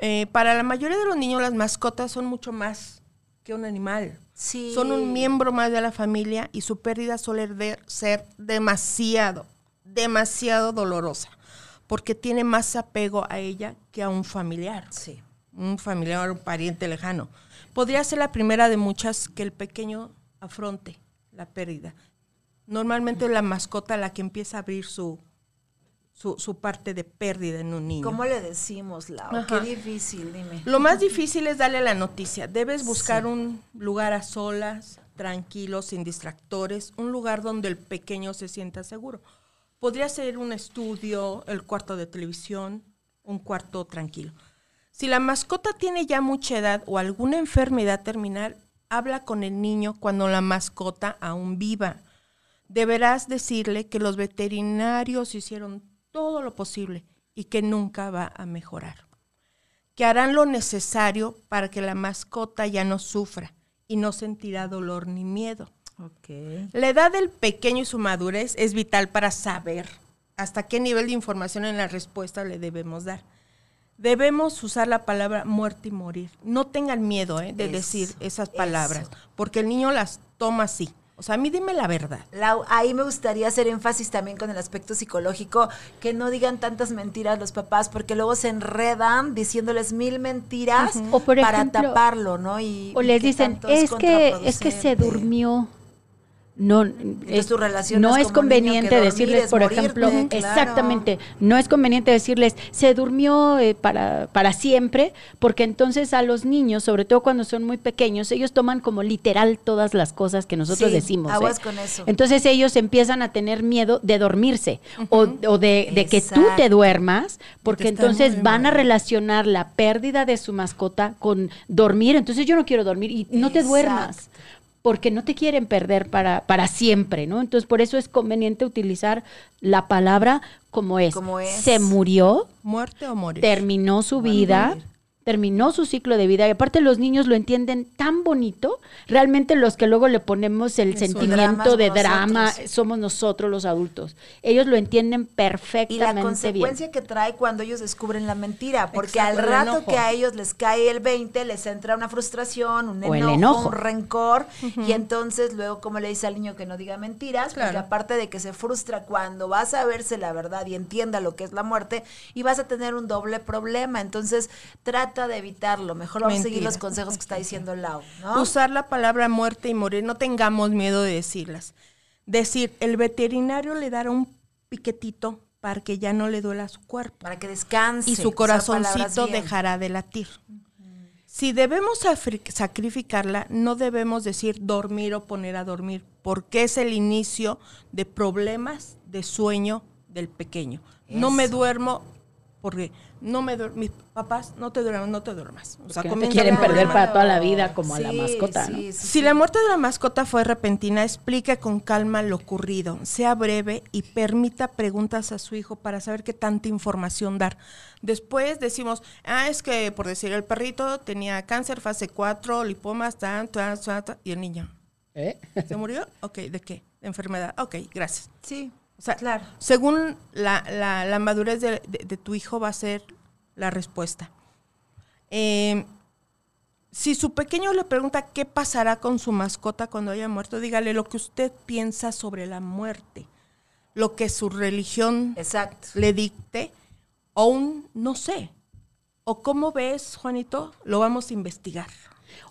Eh, para la mayoría de los niños las mascotas son mucho más que un animal. Sí. Son un miembro más de la familia y su pérdida suele ser demasiado, demasiado dolorosa, porque tiene más apego a ella que a un familiar, Sí. un familiar o un pariente lejano. Podría ser la primera de muchas que el pequeño afronte la pérdida. Normalmente es la mascota la que empieza a abrir su, su, su parte de pérdida en un niño. ¿Cómo le decimos, Lau? Ajá. Qué difícil, dime. Lo más difícil es darle la noticia. Debes buscar un lugar a solas, tranquilo, sin distractores, un lugar donde el pequeño se sienta seguro. Podría ser un estudio, el cuarto de televisión, un cuarto tranquilo. Si la mascota tiene ya mucha edad o alguna enfermedad terminal, habla con el niño cuando la mascota aún viva. Deberás decirle que los veterinarios hicieron todo lo posible y que nunca va a mejorar que harán lo necesario para que la mascota ya no sufra y no sentirá dolor ni miedo. La edad del pequeño y su madurez es vital para saber hasta qué nivel de información en la respuesta le debemos dar. Debemos usar la palabra muerte y morir. No tengan miedo ¿eh? de Eso, decir esas eso. palabras, porque el niño las toma así. O sea, a mí dime la verdad. Lau, ahí me gustaría hacer énfasis también con el aspecto psicológico, que no digan tantas mentiras los papás, porque luego se enredan diciéndoles mil mentiras O por para ejemplo, taparlo, ¿no? Y, O y les que dicen, es que, es que se contraproducente". durmió. No, es- tu relación no conveniente dormir decirles, es por morirte, ejemplo, claro. exactamente, no es conveniente decirles, se durmió eh, para, para siempre, porque entonces a los niños, sobre todo cuando son muy pequeños, ellos toman como literal todas las cosas que nosotros Sí, decimos. aguas ¿eh? con eso. Entonces ellos empiezan a tener miedo de dormirse o, o de, de que tú te duermas, porque entonces van a relacionar la pérdida de su mascota con dormir. Entonces yo no quiero dormir y no te duermas. Porque no te quieren perder para, para siempre, ¿no? Entonces, por eso es conveniente utilizar la palabra como es. Como es. Se murió, Muerte o morir. terminó su vida, terminó su ciclo de vida. Y aparte los niños lo entienden tan bonito. Realmente los que luego le ponemos el Eso, sentimiento de nosotros. drama somos nosotros los adultos. Ellos lo entienden Y la perfectamente bien. consecuencia que trae cuando ellos descubren la mentira, porque Exacto, al rato que a ellos les cae el 20, les entra una frustración, un enojo, enojo. un rencor, y entonces luego como le dice al niño que no diga mentiras, porque Claro. aparte de que se frustra cuando vas a verse la verdad y entienda lo que es la muerte, y vas a tener un doble problema, entonces trata de evitarlo, mejor vamos a seguir los consejos que está diciendo Lau, ¿no? Usar la palabra muerte y morir, no tengamos miedo de decirlas. Decir, el veterinario le dará un piquetito para que ya no le duela su cuerpo Para que descanse. y su corazoncito dejará de latir. Si debemos sacrificarla, no debemos decir dormir o poner a dormir, porque es el inicio de problemas de sueño del pequeño. No me duermo porque no me duermo. Mis papás, no te duermas, no te duermas. O sea, no te quieren perder para toda la vida como a la mascota, sí, ¿no? sí, Si sí. la muerte de la mascota fue repentina, explique con calma lo ocurrido, sea breve y permita preguntas a su hijo para saber qué tanta información dar. Después decimos, ah, es que por decir, el perrito tenía cáncer fase 4, lipomas, tan, tan, tan, tan", y el niño, ¿Eh? ¿se murió? Ok, ¿de qué? De enfermedad. Ok, gracias. Sí. O sea, Claro. según la, la- la madurez de, de- de tu hijo va a ser la respuesta. Eh, si su pequeño le pregunta qué pasará con su mascota cuando haya muerto, dígale lo que usted piensa sobre la muerte, lo que su religión Exacto. le dicte, o un no sé. O cómo ves, Juanito, lo vamos a investigar.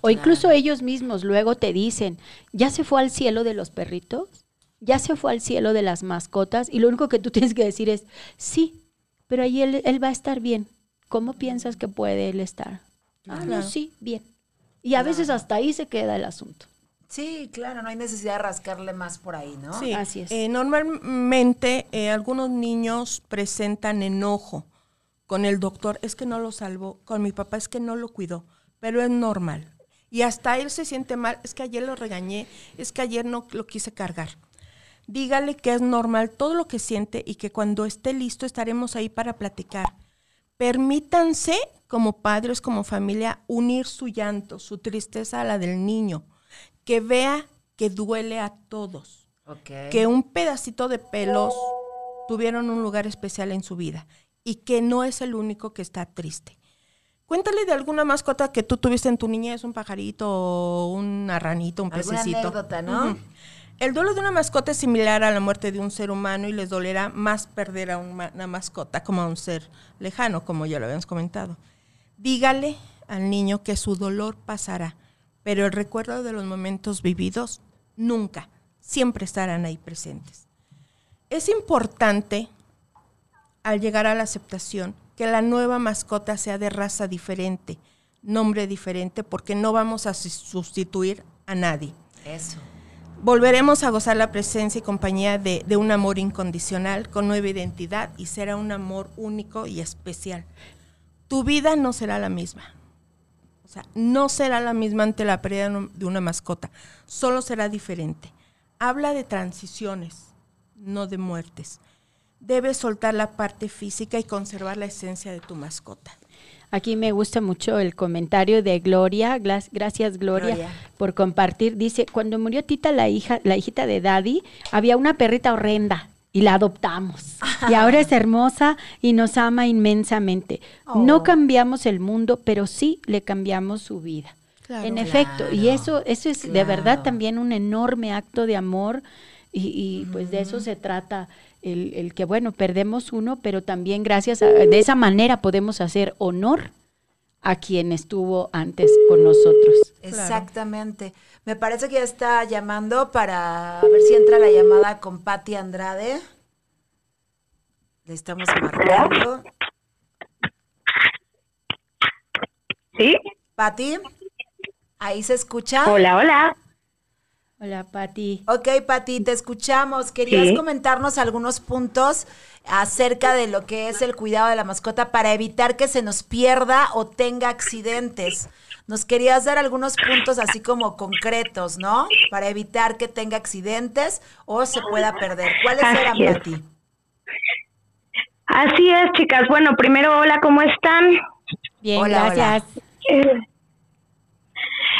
O incluso ellos mismos luego te dicen, ¿ya se fue al cielo de los perritos? ¿Ya se fue al cielo de las mascotas? Y lo único que tú tienes que decir es, sí, pero ahí él, él va a estar bien. ¿Cómo piensas que puede él estar? Ah, no, sí, bien. Y a veces hasta ahí se queda el asunto. Sí, claro, no hay necesidad de rascarle más por ahí, ¿no? Sí, Así es. eh, normalmente eh, algunos niños presentan enojo con el doctor, es que no lo salvó, con mi papá es que no lo cuidó, pero es normal. Y hasta él se siente mal, es que ayer lo regañé, es que ayer no lo quise cargar. Dígale que es normal todo lo que siente y que cuando esté listo estaremos ahí para platicar. Permítanse, como padres, como familia, unir su llanto, su tristeza a la del niño, que vea que duele a todos que un pedacito de pelos tuvieron un lugar especial en su vida y que no es el único que está triste. Cuéntale de alguna mascota que tú tuviste en tu niñez, un pajarito, una ranita, un Alguna pececito. anécdota, ¿no? El duelo de una mascota es similar a la muerte de un ser humano y les dolerá más perder a una mascota como a un ser lejano, como ya lo habíamos comentado. Dígale al niño que su dolor pasará, pero el recuerdo de los momentos vividos nunca, siempre estarán ahí presentes. Es importante, al llegar a la aceptación, que la nueva mascota sea de raza diferente, nombre diferente, porque no vamos a sus- sustituir a nadie. Eso. Volveremos a gozar la presencia y compañía de, un amor incondicional, con nueva identidad, y será un amor único y especial. Tu vida no será la misma. O sea, no será la misma ante la pérdida de una mascota, solo será diferente. Habla de transiciones, no de muertes. Debes soltar la parte física y conservar la esencia de tu mascota. Aquí me gusta mucho el comentario de Gloria. Gracias, Gloria, Gloria. por compartir. Dice, cuando murió Tita, la hija, la hijita de Daddy, había una perrita horrenda y la adoptamos. Y ahora es hermosa y nos ama inmensamente. Oh. No cambiamos el mundo, pero sí le cambiamos su vida. Claro. en efecto, y eso, eso es de verdad también un enorme acto de amor y, y, pues de eso se trata, el, el que bueno, perdemos uno, pero también gracias a, de esa manera podemos hacer honor a quien estuvo antes con nosotros. Exactamente. Me parece que ya está llamando para ver si entra la llamada con Patti Andrade. Le estamos marcando. ¿Sí? Patti, ahí se escucha. Hola, hola. Hola, Pati. Ok, Pati, te escuchamos. Querías Sí. comentarnos algunos puntos acerca de lo que es el cuidado de la mascota para evitar que se nos pierda o tenga accidentes. Nos querías dar algunos puntos así como concretos, ¿no? Para evitar que tenga accidentes o se pueda perder. ¿Cuáles Así eran, es. Pati? Así es, chicas. Bueno, primero, hola, ¿cómo están? Bien, Hola, hola. gracias. Eh,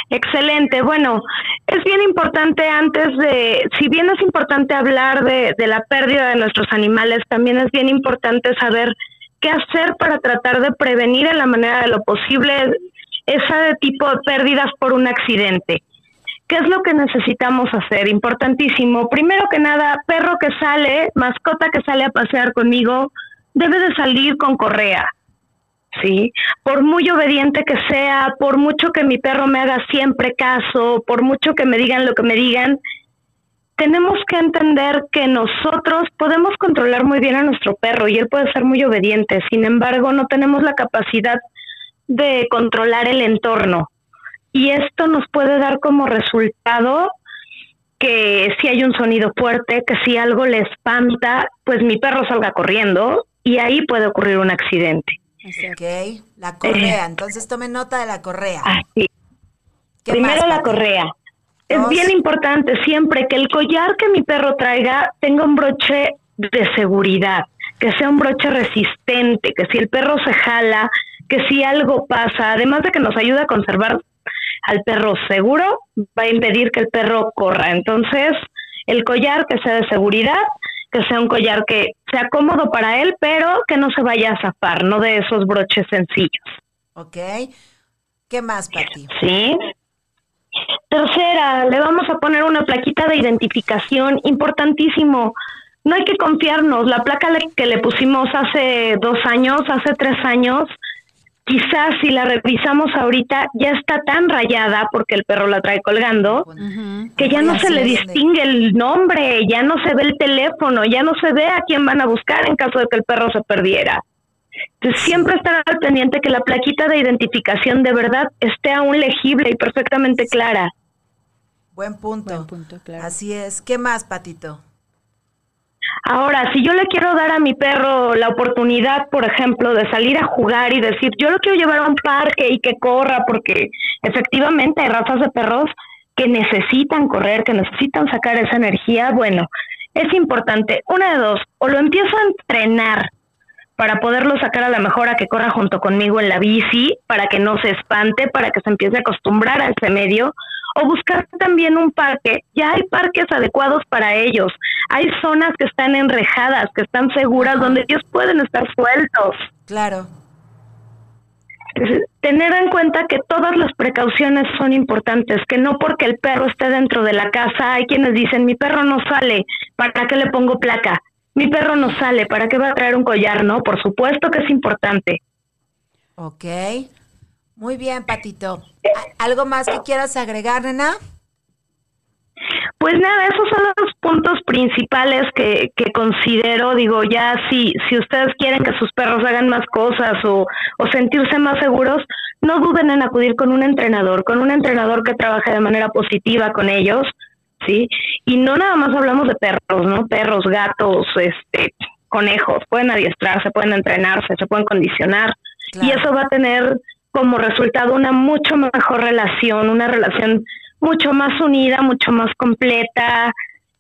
excelente. Bueno, es bien importante antes de, si bien es importante hablar de, de la pérdida de nuestros animales, también es bien importante saber qué hacer para tratar de prevenir en la manera de lo posible ese tipo de pérdidas por un accidente. ¿Qué es lo que necesitamos hacer? Importantísimo. Primero que nada, perro que sale, mascota que sale a pasear conmigo, debe de salir con correa. ¿Sí? Por muy obediente que sea, por mucho que mi perro me haga siempre caso, por mucho que me digan lo que me digan, tenemos que entender que nosotros podemos controlar muy bien a nuestro perro y él puede ser muy obediente, sin embargo no tenemos la capacidad de controlar el entorno. Y esto nos puede dar como resultado que si hay un sonido fuerte, que si algo le espanta, pues mi perro salga corriendo y ahí puede ocurrir un accidente. Ok, la correa. Entonces tome nota de la correa. Así. ¿Qué Primero más, la correa. Es Dos. bien importante siempre que el collar que mi perro traiga tenga un broche de seguridad, que sea un broche resistente, que si el perro se jala, que si algo pasa, además de que nos ayuda a conservar al perro seguro, va a impedir que el perro corra. Entonces, el collar que sea de seguridad que sea un collar que sea cómodo para él, pero que no se vaya a zafar, no de esos broches sencillos. Ok. ¿Qué más, Pati? Sí. Tercera, le vamos a poner una plaquita de identificación, importantísimo. No hay que confiarnos. La placa que le pusimos hace dos años, hace tres años, quizás si la revisamos ahorita ya está tan rayada porque el perro la trae colgando que ya no se le distingue el nombre, ya no se ve el teléfono, ya no se ve a quién van a buscar en caso de que el perro se perdiera. Entonces, siempre estar al pendiente que la plaquita de identificación de verdad esté aún legible y perfectamente clara. Buen punto. Buen punto, claro. Así es. ¿Qué más, Patito? Ahora, si yo le quiero dar a mi perro la oportunidad, por ejemplo, de salir a jugar y decir, yo lo quiero llevar a un parque y que corra, porque efectivamente hay razas de perros que necesitan correr, que necesitan sacar esa energía, bueno, es importante. Una de dos, o lo empiezo a entrenar para poderlo sacar a la mejor a que corra junto conmigo en la bici, para que no se espante, para que se empiece a acostumbrar a ese medio, o buscar también un parque. Ya hay parques adecuados para ellos. Hay zonas que están enrejadas, que están seguras, donde ellos pueden estar sueltos. Claro. Tener en cuenta que todas las precauciones son importantes, que no porque el perro esté dentro de la casa, hay quienes dicen, mi perro no sale, ¿para qué le pongo placa? Mi perro no sale, ¿para qué va a traer un collar? No, por supuesto que es importante. Ok. Muy bien, Patito. ¿A- ¿Algo más que quieras agregar, nena? Pues nada, esos son los puntos principales que, que considero, digo, ya si, si ustedes quieren que sus perros hagan más cosas o, o sentirse más seguros, no duden en acudir con un entrenador, con un entrenador que trabaje de manera positiva con ellos, ¿sí? Y no nada más hablamos de perros, ¿no? Perros, gatos, este, conejos, pueden adiestrarse, pueden entrenarse, se pueden condicionar y eso va a tener como resultado una mucho mejor relación, una relación mucho más unida, mucho más completa.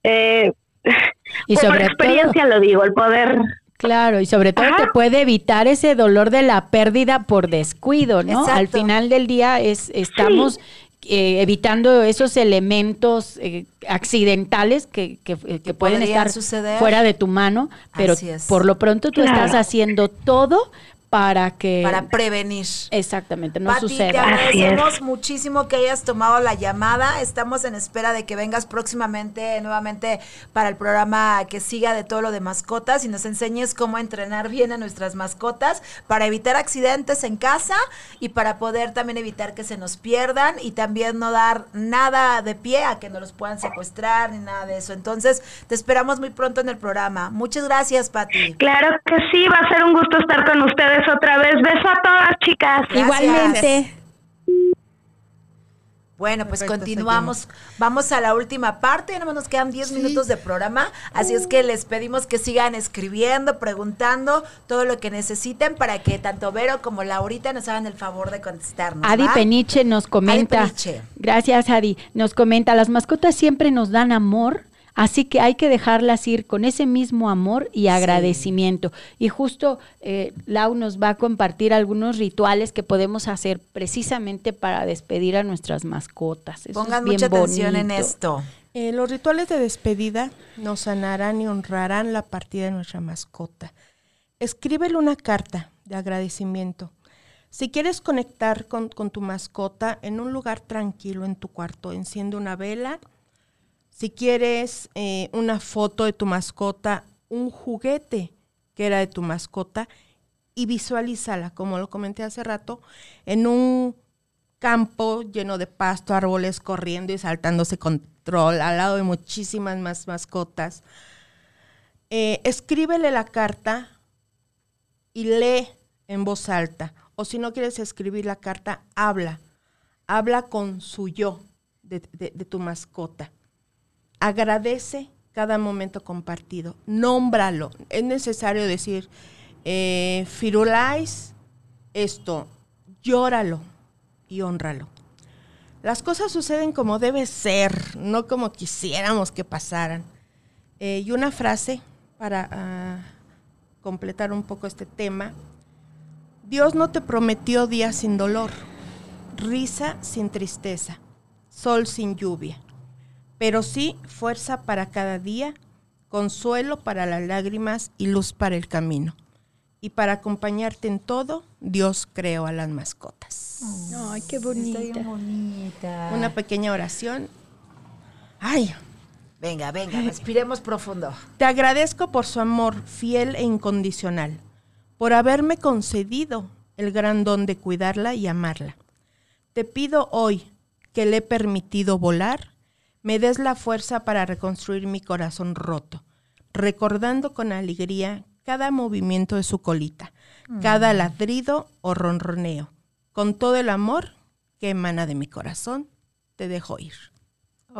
Eh, Y por sobre experiencia lo digo, el poder. Claro, y sobre todo Ajá. te puede evitar ese dolor de la pérdida por descuido, ¿no? Exacto. Al final del día es estamos eh, evitando esos elementos eh, accidentales que, que, eh, que pueden estar suceder. fuera de tu mano, pero es. por lo pronto tú Claro. estás haciendo todo para que Para prevenir. exactamente no Pati, te suceda. Es. agradecemos muchísimo que hayas tomado la llamada. Estamos en espera de que vengas próximamente nuevamente para el programa que siga de todo lo de mascotas y nos enseñes cómo entrenar bien a nuestras mascotas para evitar accidentes en casa y para poder también evitar que se nos pierdan y también no dar nada de pie a que nos los puedan secuestrar ni nada de eso. Entonces, te esperamos muy pronto en el programa. Muchas gracias, Pati. Claro que sí, va a ser un gusto estar con ustedes otra vez. Beso a todas, chicas. Gracias. Igualmente. Bueno, pues Perfecto, continuamos. Vamos a la última parte. Ya nomás nos quedan 10 minutos de programa. Así es que les pedimos que sigan escribiendo, preguntando todo lo que necesiten para que tanto Vero como Laurita nos hagan el favor de contestarnos. Adi ¿va? Peniche nos comenta. Peniche. Gracias, Adi. Nos comenta, las mascotas siempre nos dan amor, así que hay que dejarlas ir con ese mismo amor y agradecimiento. Y justo eh, Lau nos va a compartir algunos rituales que podemos hacer precisamente para despedir a nuestras mascotas. Eso Pongan es bien mucha atención en esto. Eh, los rituales de despedida nos sanarán y honrarán la partida de nuestra mascota. Escríbele una carta de agradecimiento. Si quieres conectar con, con tu mascota en un lugar tranquilo en tu cuarto, enciende una vela. Si quieres eh, una foto de tu mascota, un juguete que era de tu mascota y visualízala, como lo comenté hace rato, en un campo lleno de pasto, árboles corriendo y saltándose control, al lado de muchísimas más mascotas. Eh, escríbele la carta y lee en voz alta. O si no quieres escribir la carta, habla. Habla con su yo de, tu mascota. Agradece cada momento compartido. Nómbralo. Es necesario decir, eh, Firulais, esto, llóralo y honralo. Las cosas suceden como debe ser, no como quisiéramos que pasaran. Eh, y una frase para ah, completar un poco este tema. Dios no te prometió días sin dolor, risa sin tristeza, sol sin lluvia, pero sí fuerza para cada día consuelo para las lágrimas y luz para el camino. Y para acompañarte en todo, Dios creó a las mascotas. Ay, qué Está bonita. bien bonita. Una pequeña oración. Ay, Venga, venga, respiremos profundo. te agradezco por su amor fiel e incondicional, por haberme concedido el gran don de cuidarla y amarla. Te pido hoy que le he permitido volar, me des la fuerza para reconstruir mi corazón roto, recordando con alegría cada movimiento de su colita, cada ladrido o ronroneo. Con todo el amor que emana de mi corazón, te dejo ir.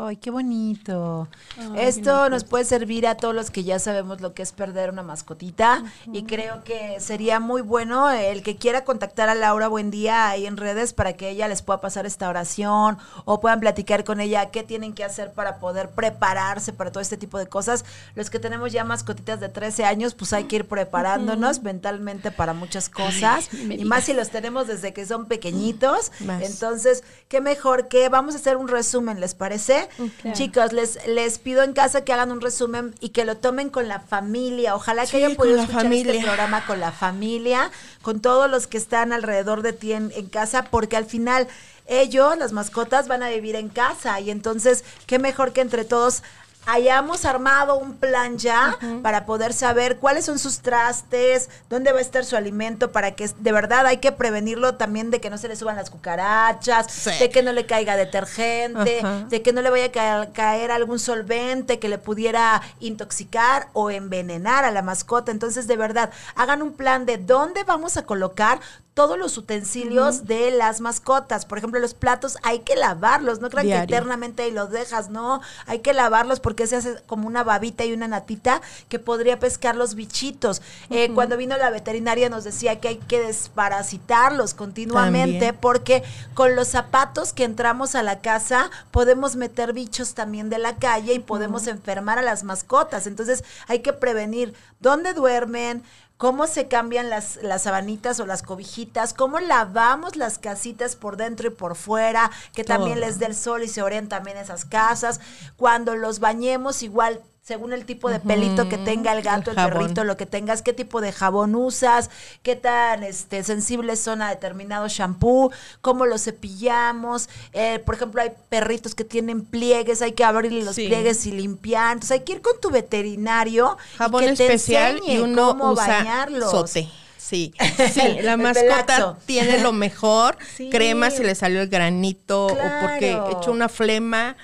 Ay, qué bonito. Esto nos puede servir a todos los que ya sabemos lo que es perder una mascotita y creo que sería muy bueno el que quiera contactar a Laura Buen Día ahí en redes para que ella les pueda pasar esta oración o puedan platicar con ella qué tienen que hacer para poder prepararse para todo este tipo de cosas. Los que tenemos ya mascotitas de 13 años, pues hay que ir preparándonos mentalmente para muchas cosas y más si los tenemos desde que son pequeñitos. Más. Entonces, qué mejor que vamos a hacer un resumen, ¿les parece? Claro. Chicos, les, les pido en casa que hagan un resumen y que lo tomen con la familia. Ojalá que hayan podido escuchar este familia. programa con la familia, con todos los que están alrededor de ti en, en casa, porque al final ellos, las mascotas, van a vivir en casa y entonces, qué mejor que entre todos hayamos armado un plan ya para poder saber cuáles son sus trastes, dónde va a estar su alimento, para que de verdad hay que prevenirlo también de que no se le suban las cucarachas, Sí. de que no le caiga detergente, de que no le vaya a ca- caer algún solvente que le pudiera intoxicar o envenenar a la mascota. Entonces, de verdad, hagan un plan de dónde vamos a colocar todos los utensilios de las mascotas. Por ejemplo, los platos hay que lavarlos, no crean Diario. que eternamente ahí los dejas, no, hay que lavarlos porque se hace como una babita y una natita que podría pescar los bichitos. Eh, cuando vino la veterinaria nos decía que hay que desparasitarlos continuamente También. porque con los zapatos que entramos a la casa podemos meter bichos también de la calle y podemos enfermar a las mascotas. Entonces hay que prevenir dónde duermen, cómo se cambian las, las sabanitas o las cobijitas, cómo lavamos las casitas por dentro y por fuera, que también Todo. les dé el sol y se oren también esas casas. Cuando los bañemos, igual según el tipo de pelito que tenga el gato, el, perrito, lo que tengas, qué tipo de jabón usas, qué tan este, sensibles son a determinado shampoo, cómo lo cepillamos. Eh, por ejemplo, hay perritos que tienen pliegues, hay que abrirle los Sí. pliegues y limpiar. Entonces hay que ir con tu veterinario Jabón y que te especial y enseñe uno cómo usa bañarlos. sote. Sí, sí, la mascota pelazo. tiene lo mejor. Sí. Crema si le salió el granito o porque echó una flema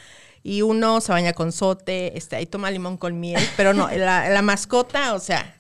y uno se baña con sote, este, ahí toma limón con miel, pero no, la, la mascota, o sea,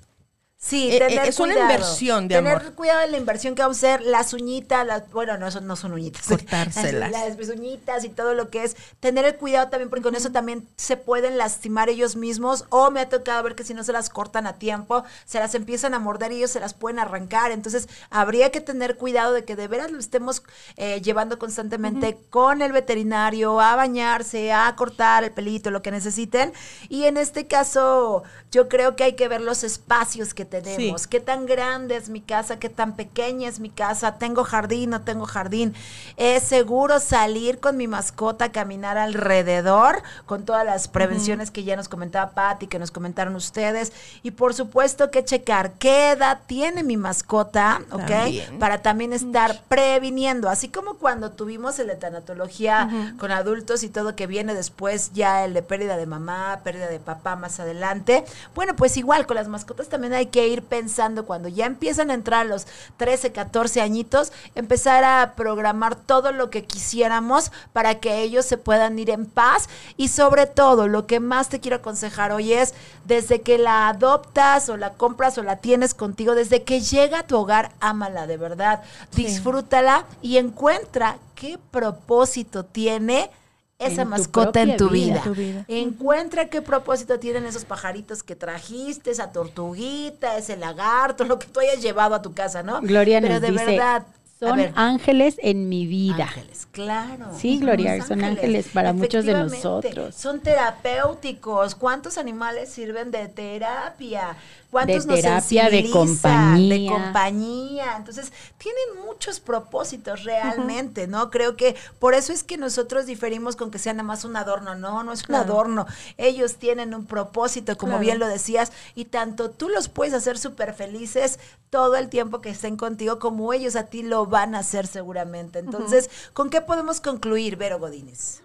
Sí, Eh, tener eh, es una inversión de tener amor. cuidado en la inversión que vamos a hacer, las uñitas, las, bueno, no son, no son uñitas. Cortárselas. Las, las uñitas y todo lo que es. Tener el cuidado también, porque con eso también se pueden lastimar ellos mismos. O me ha tocado ver que si no se las cortan a tiempo, se las empiezan a morder y ellos se las pueden arrancar. Entonces, habría que tener cuidado de que de veras lo estemos eh, llevando constantemente con el veterinario a bañarse, a cortar el pelito, lo que necesiten. Y en este caso, yo creo que hay que ver los espacios que tenemos. Sí. ¿Qué tan grande es mi casa? ¿Qué tan pequeña es mi casa? ¿Tengo jardín? ¿No tengo jardín? ¿Es seguro salir con mi mascota a caminar alrededor con todas las prevenciones que ya nos comentaba Patti, que nos comentaron ustedes? Y por supuesto que checar qué edad tiene mi mascota, ¿ok? También. Para también estar previniendo. Así como cuando tuvimos el de tanatología con adultos y todo que viene después ya el de pérdida de mamá, pérdida de papá más adelante. Bueno, pues igual con las mascotas también hay que ir pensando cuando ya empiezan a entrar los 13, 14 añitos, empezar a programar todo lo que quisiéramos para que ellos se puedan ir en paz. Y sobre todo lo que más te quiero aconsejar hoy es desde que la adoptas o la compras o la tienes contigo, desde que llega a tu hogar, ámala de verdad, disfrútala y encuentra qué propósito tiene esa En mascota en tu vida. vida. Tu vida. Encuentra qué propósito tienen esos pajaritos que trajiste, esa tortuguita, ese lagarto, lo que tú hayas llevado a tu casa, ¿no? Gloria Pero nos de dice, verdad, son ángeles en mi vida. Ángeles, claro. Sí, Gloria, son ángeles para muchos de nosotros. Son terapéuticos. ¿Cuántos animales sirven de terapia? Cuántos de terapia, de compañía. de compañía. Entonces, tienen muchos propósitos realmente, ¿no? Creo que por eso es que nosotros diferimos con que sea nada más un adorno. No, no es un adorno. Ellos tienen un propósito, como bien lo decías, y tanto tú los puedes hacer súper felices todo el tiempo que estén contigo, como ellos a ti lo van a hacer seguramente. Entonces, ¿con qué podemos concluir, Vero Godínez?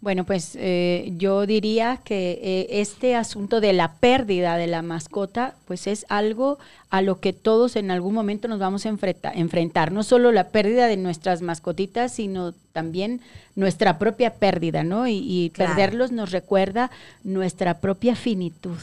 Bueno, pues eh, yo diría que eh, este asunto de la pérdida de la mascota, pues es algo a lo que todos en algún momento nos vamos a enfrentar. No solo la pérdida de nuestras mascotitas, sino también nuestra propia pérdida, ¿no? Y, perderlos nos recuerda nuestra propia finitud.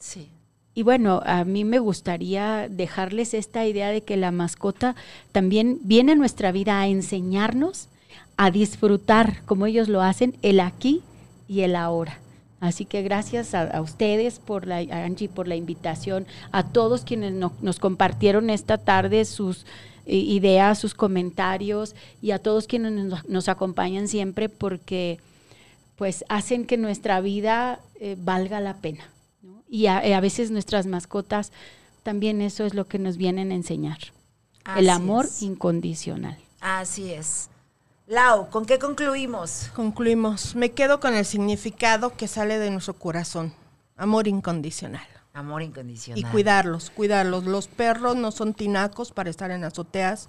Sí. Y bueno, a mí me gustaría dejarles esta idea de que la mascota también viene a nuestra vida a enseñarnos a disfrutar, como ellos lo hacen, el aquí y el ahora. Así que gracias a, ustedes por la Angie por la invitación, a todos quienes nos compartieron esta tarde sus eh, ideas, sus comentarios y a todos quienes nos, acompañan siempre porque pues hacen que nuestra vida eh, valga la pena. Y a, veces nuestras mascotas también eso es lo que nos vienen a enseñar. el amor incondicional. Así es. Lau, ¿con qué concluimos? Concluimos. Me quedo con el significado que sale de nuestro corazón. Amor incondicional. Amor incondicional. Y cuidarlos, cuidarlos. Los perros no son tinacos para estar en azoteas.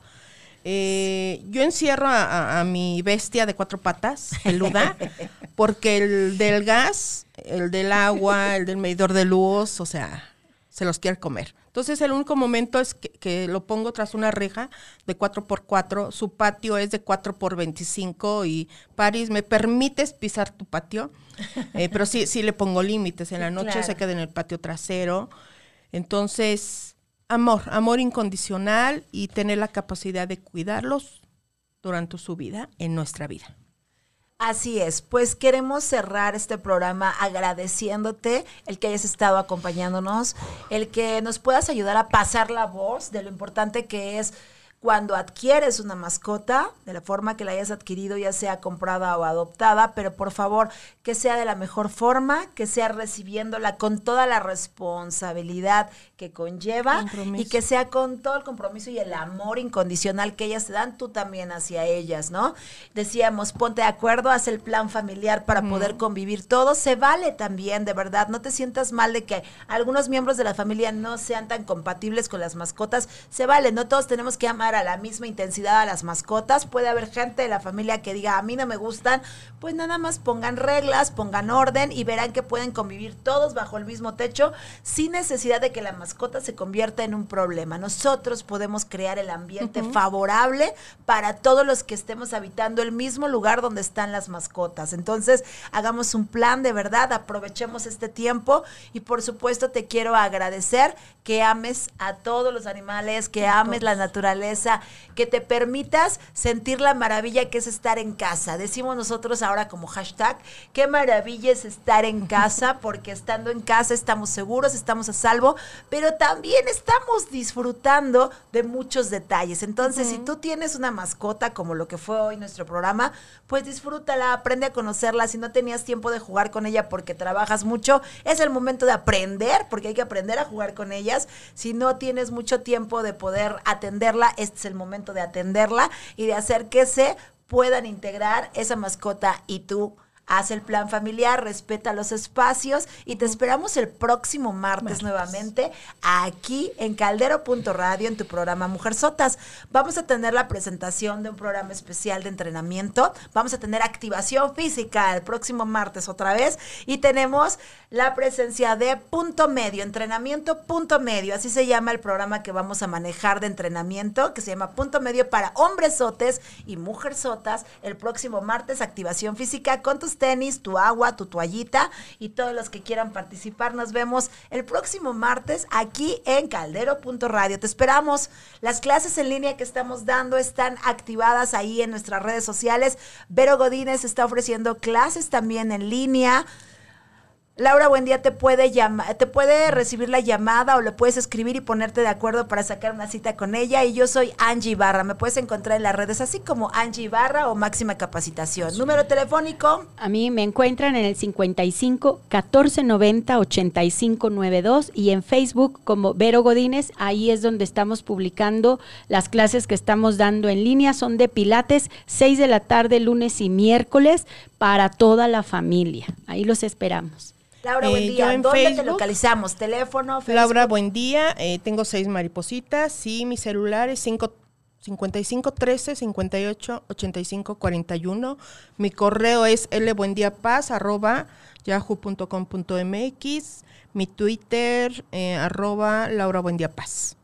Eh, yo encierro a, mi bestia de cuatro patas, peluda, porque el del gas, el del agua, el del medidor de luz, o sea, se los quiere comer. Entonces el único momento es que, lo pongo tras una reja de 4x4, su patio es de 4 por 25 y Paris, ¿me permites pisar tu patio? Eh, pero sí, sí le pongo límites, en la noche se queda en el patio trasero. Entonces, amor, amor incondicional y tener la capacidad de cuidarlos durante su vida, en nuestra vida. Así es, pues queremos cerrar este programa agradeciéndote el que hayas estado acompañándonos, el que nos puedas ayudar a pasar la voz de lo importante que es cuando adquieres una mascota, de la forma que la hayas adquirido, ya sea comprada o adoptada, pero por favor que sea de la mejor forma, que sea recibiéndola con toda la responsabilidad que conlleva y que sea con todo el compromiso y el amor incondicional que ellas te dan, tú también hacia ellas, ¿no? Decíamos, ponte de acuerdo, haz el plan familiar para poder convivir todo, se vale también, de verdad, no te sientas mal de que algunos miembros de la familia no sean tan compatibles con las mascotas, se vale, no todos tenemos que amar a la misma intensidad a las mascotas. Puede haber gente de la familia que diga, a mí no me gustan, pues nada más pongan reglas, pongan orden y verán que pueden convivir todos bajo el mismo techo sin necesidad de que la mascota se convierta en un problema. Nosotros podemos crear el ambiente favorable para todos los que estemos habitando el mismo lugar donde están las mascotas. Entonces, hagamos un plan de verdad, aprovechemos este tiempo y por supuesto te quiero agradecer que ames a todos los animales, que ames la naturaleza que te permitas sentir la maravilla que es estar en casa. Decimos nosotros ahora como hashtag, qué maravilla es estar en casa, porque estando en casa estamos seguros, estamos a salvo, pero también estamos disfrutando de muchos detalles. Entonces, si tú tienes una mascota como lo que fue hoy nuestro programa, pues disfrútala, aprende a conocerla. Si no tenías tiempo de jugar con ella porque trabajas mucho, es el momento de aprender, porque hay que aprender a jugar con ellas. Si no tienes mucho tiempo de poder atenderla, es es el momento de atenderla y de hacer que se puedan integrar esa mascota y tú Haz el plan familiar, respeta los espacios y te esperamos el próximo martes, nuevamente aquí en caldero.radio en tu programa Mujer Sotas. Vamos a tener la presentación de un programa especial de entrenamiento. Vamos a tener activación física el próximo martes otra vez y tenemos la presencia de punto medio, entrenamiento punto medio. Así se llama el programa que vamos a manejar de entrenamiento que se llama punto medio para hombres sotes y mujer sotas. El próximo martes activación física con tus tenis, tu agua, tu toallita y todos los que quieran participar. Nos vemos el próximo martes aquí en caldero.radio. Te esperamos. Las clases en línea que estamos dando están activadas ahí en nuestras redes sociales. Vero Godínez está ofreciendo clases también en línea Laura Buen Día te puede llamar, te puede recibir la llamada o le puedes escribir y ponerte de acuerdo para sacar una cita con ella. Y yo soy Angie Barra. Me puedes encontrar en las redes así como Angie Barra o Máxima Capacitación. Número telefónico. A mí me encuentran en el 55 1490 8592 y en Facebook como Vero Godínez. Ahí es donde estamos publicando las clases que estamos dando en línea. Son de Pilates, 6 de la tarde, lunes y miércoles para toda la familia. Ahí los esperamos. Laura, buen Eh, día. ¿Dónde te localizamos? ¿Teléfono? Facebook? Laura, buen día. Eh, tengo seis maripositas y mi celular es 5 55 13 58 85 41. Mi correo es lbuendiapaz arroba yahoo.com.mx. Mi Twitter eh, arroba Laura Buendiapaz.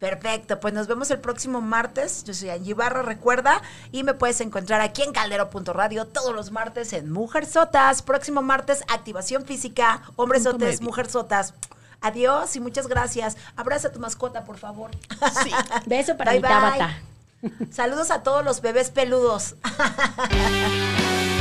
Perfecto, pues nos vemos el próximo martes. Yo soy Angie Barra, recuerda, y me puedes encontrar aquí en caldero.radio todos los martes en Mujer Sotas. Próximo martes, activación física, hombres sotes, mujer sotas. Adiós y muchas gracias. Abraza a tu mascota, por favor. Sí. Beso para Bye, mi bye. Saludos a todos los bebés peludos.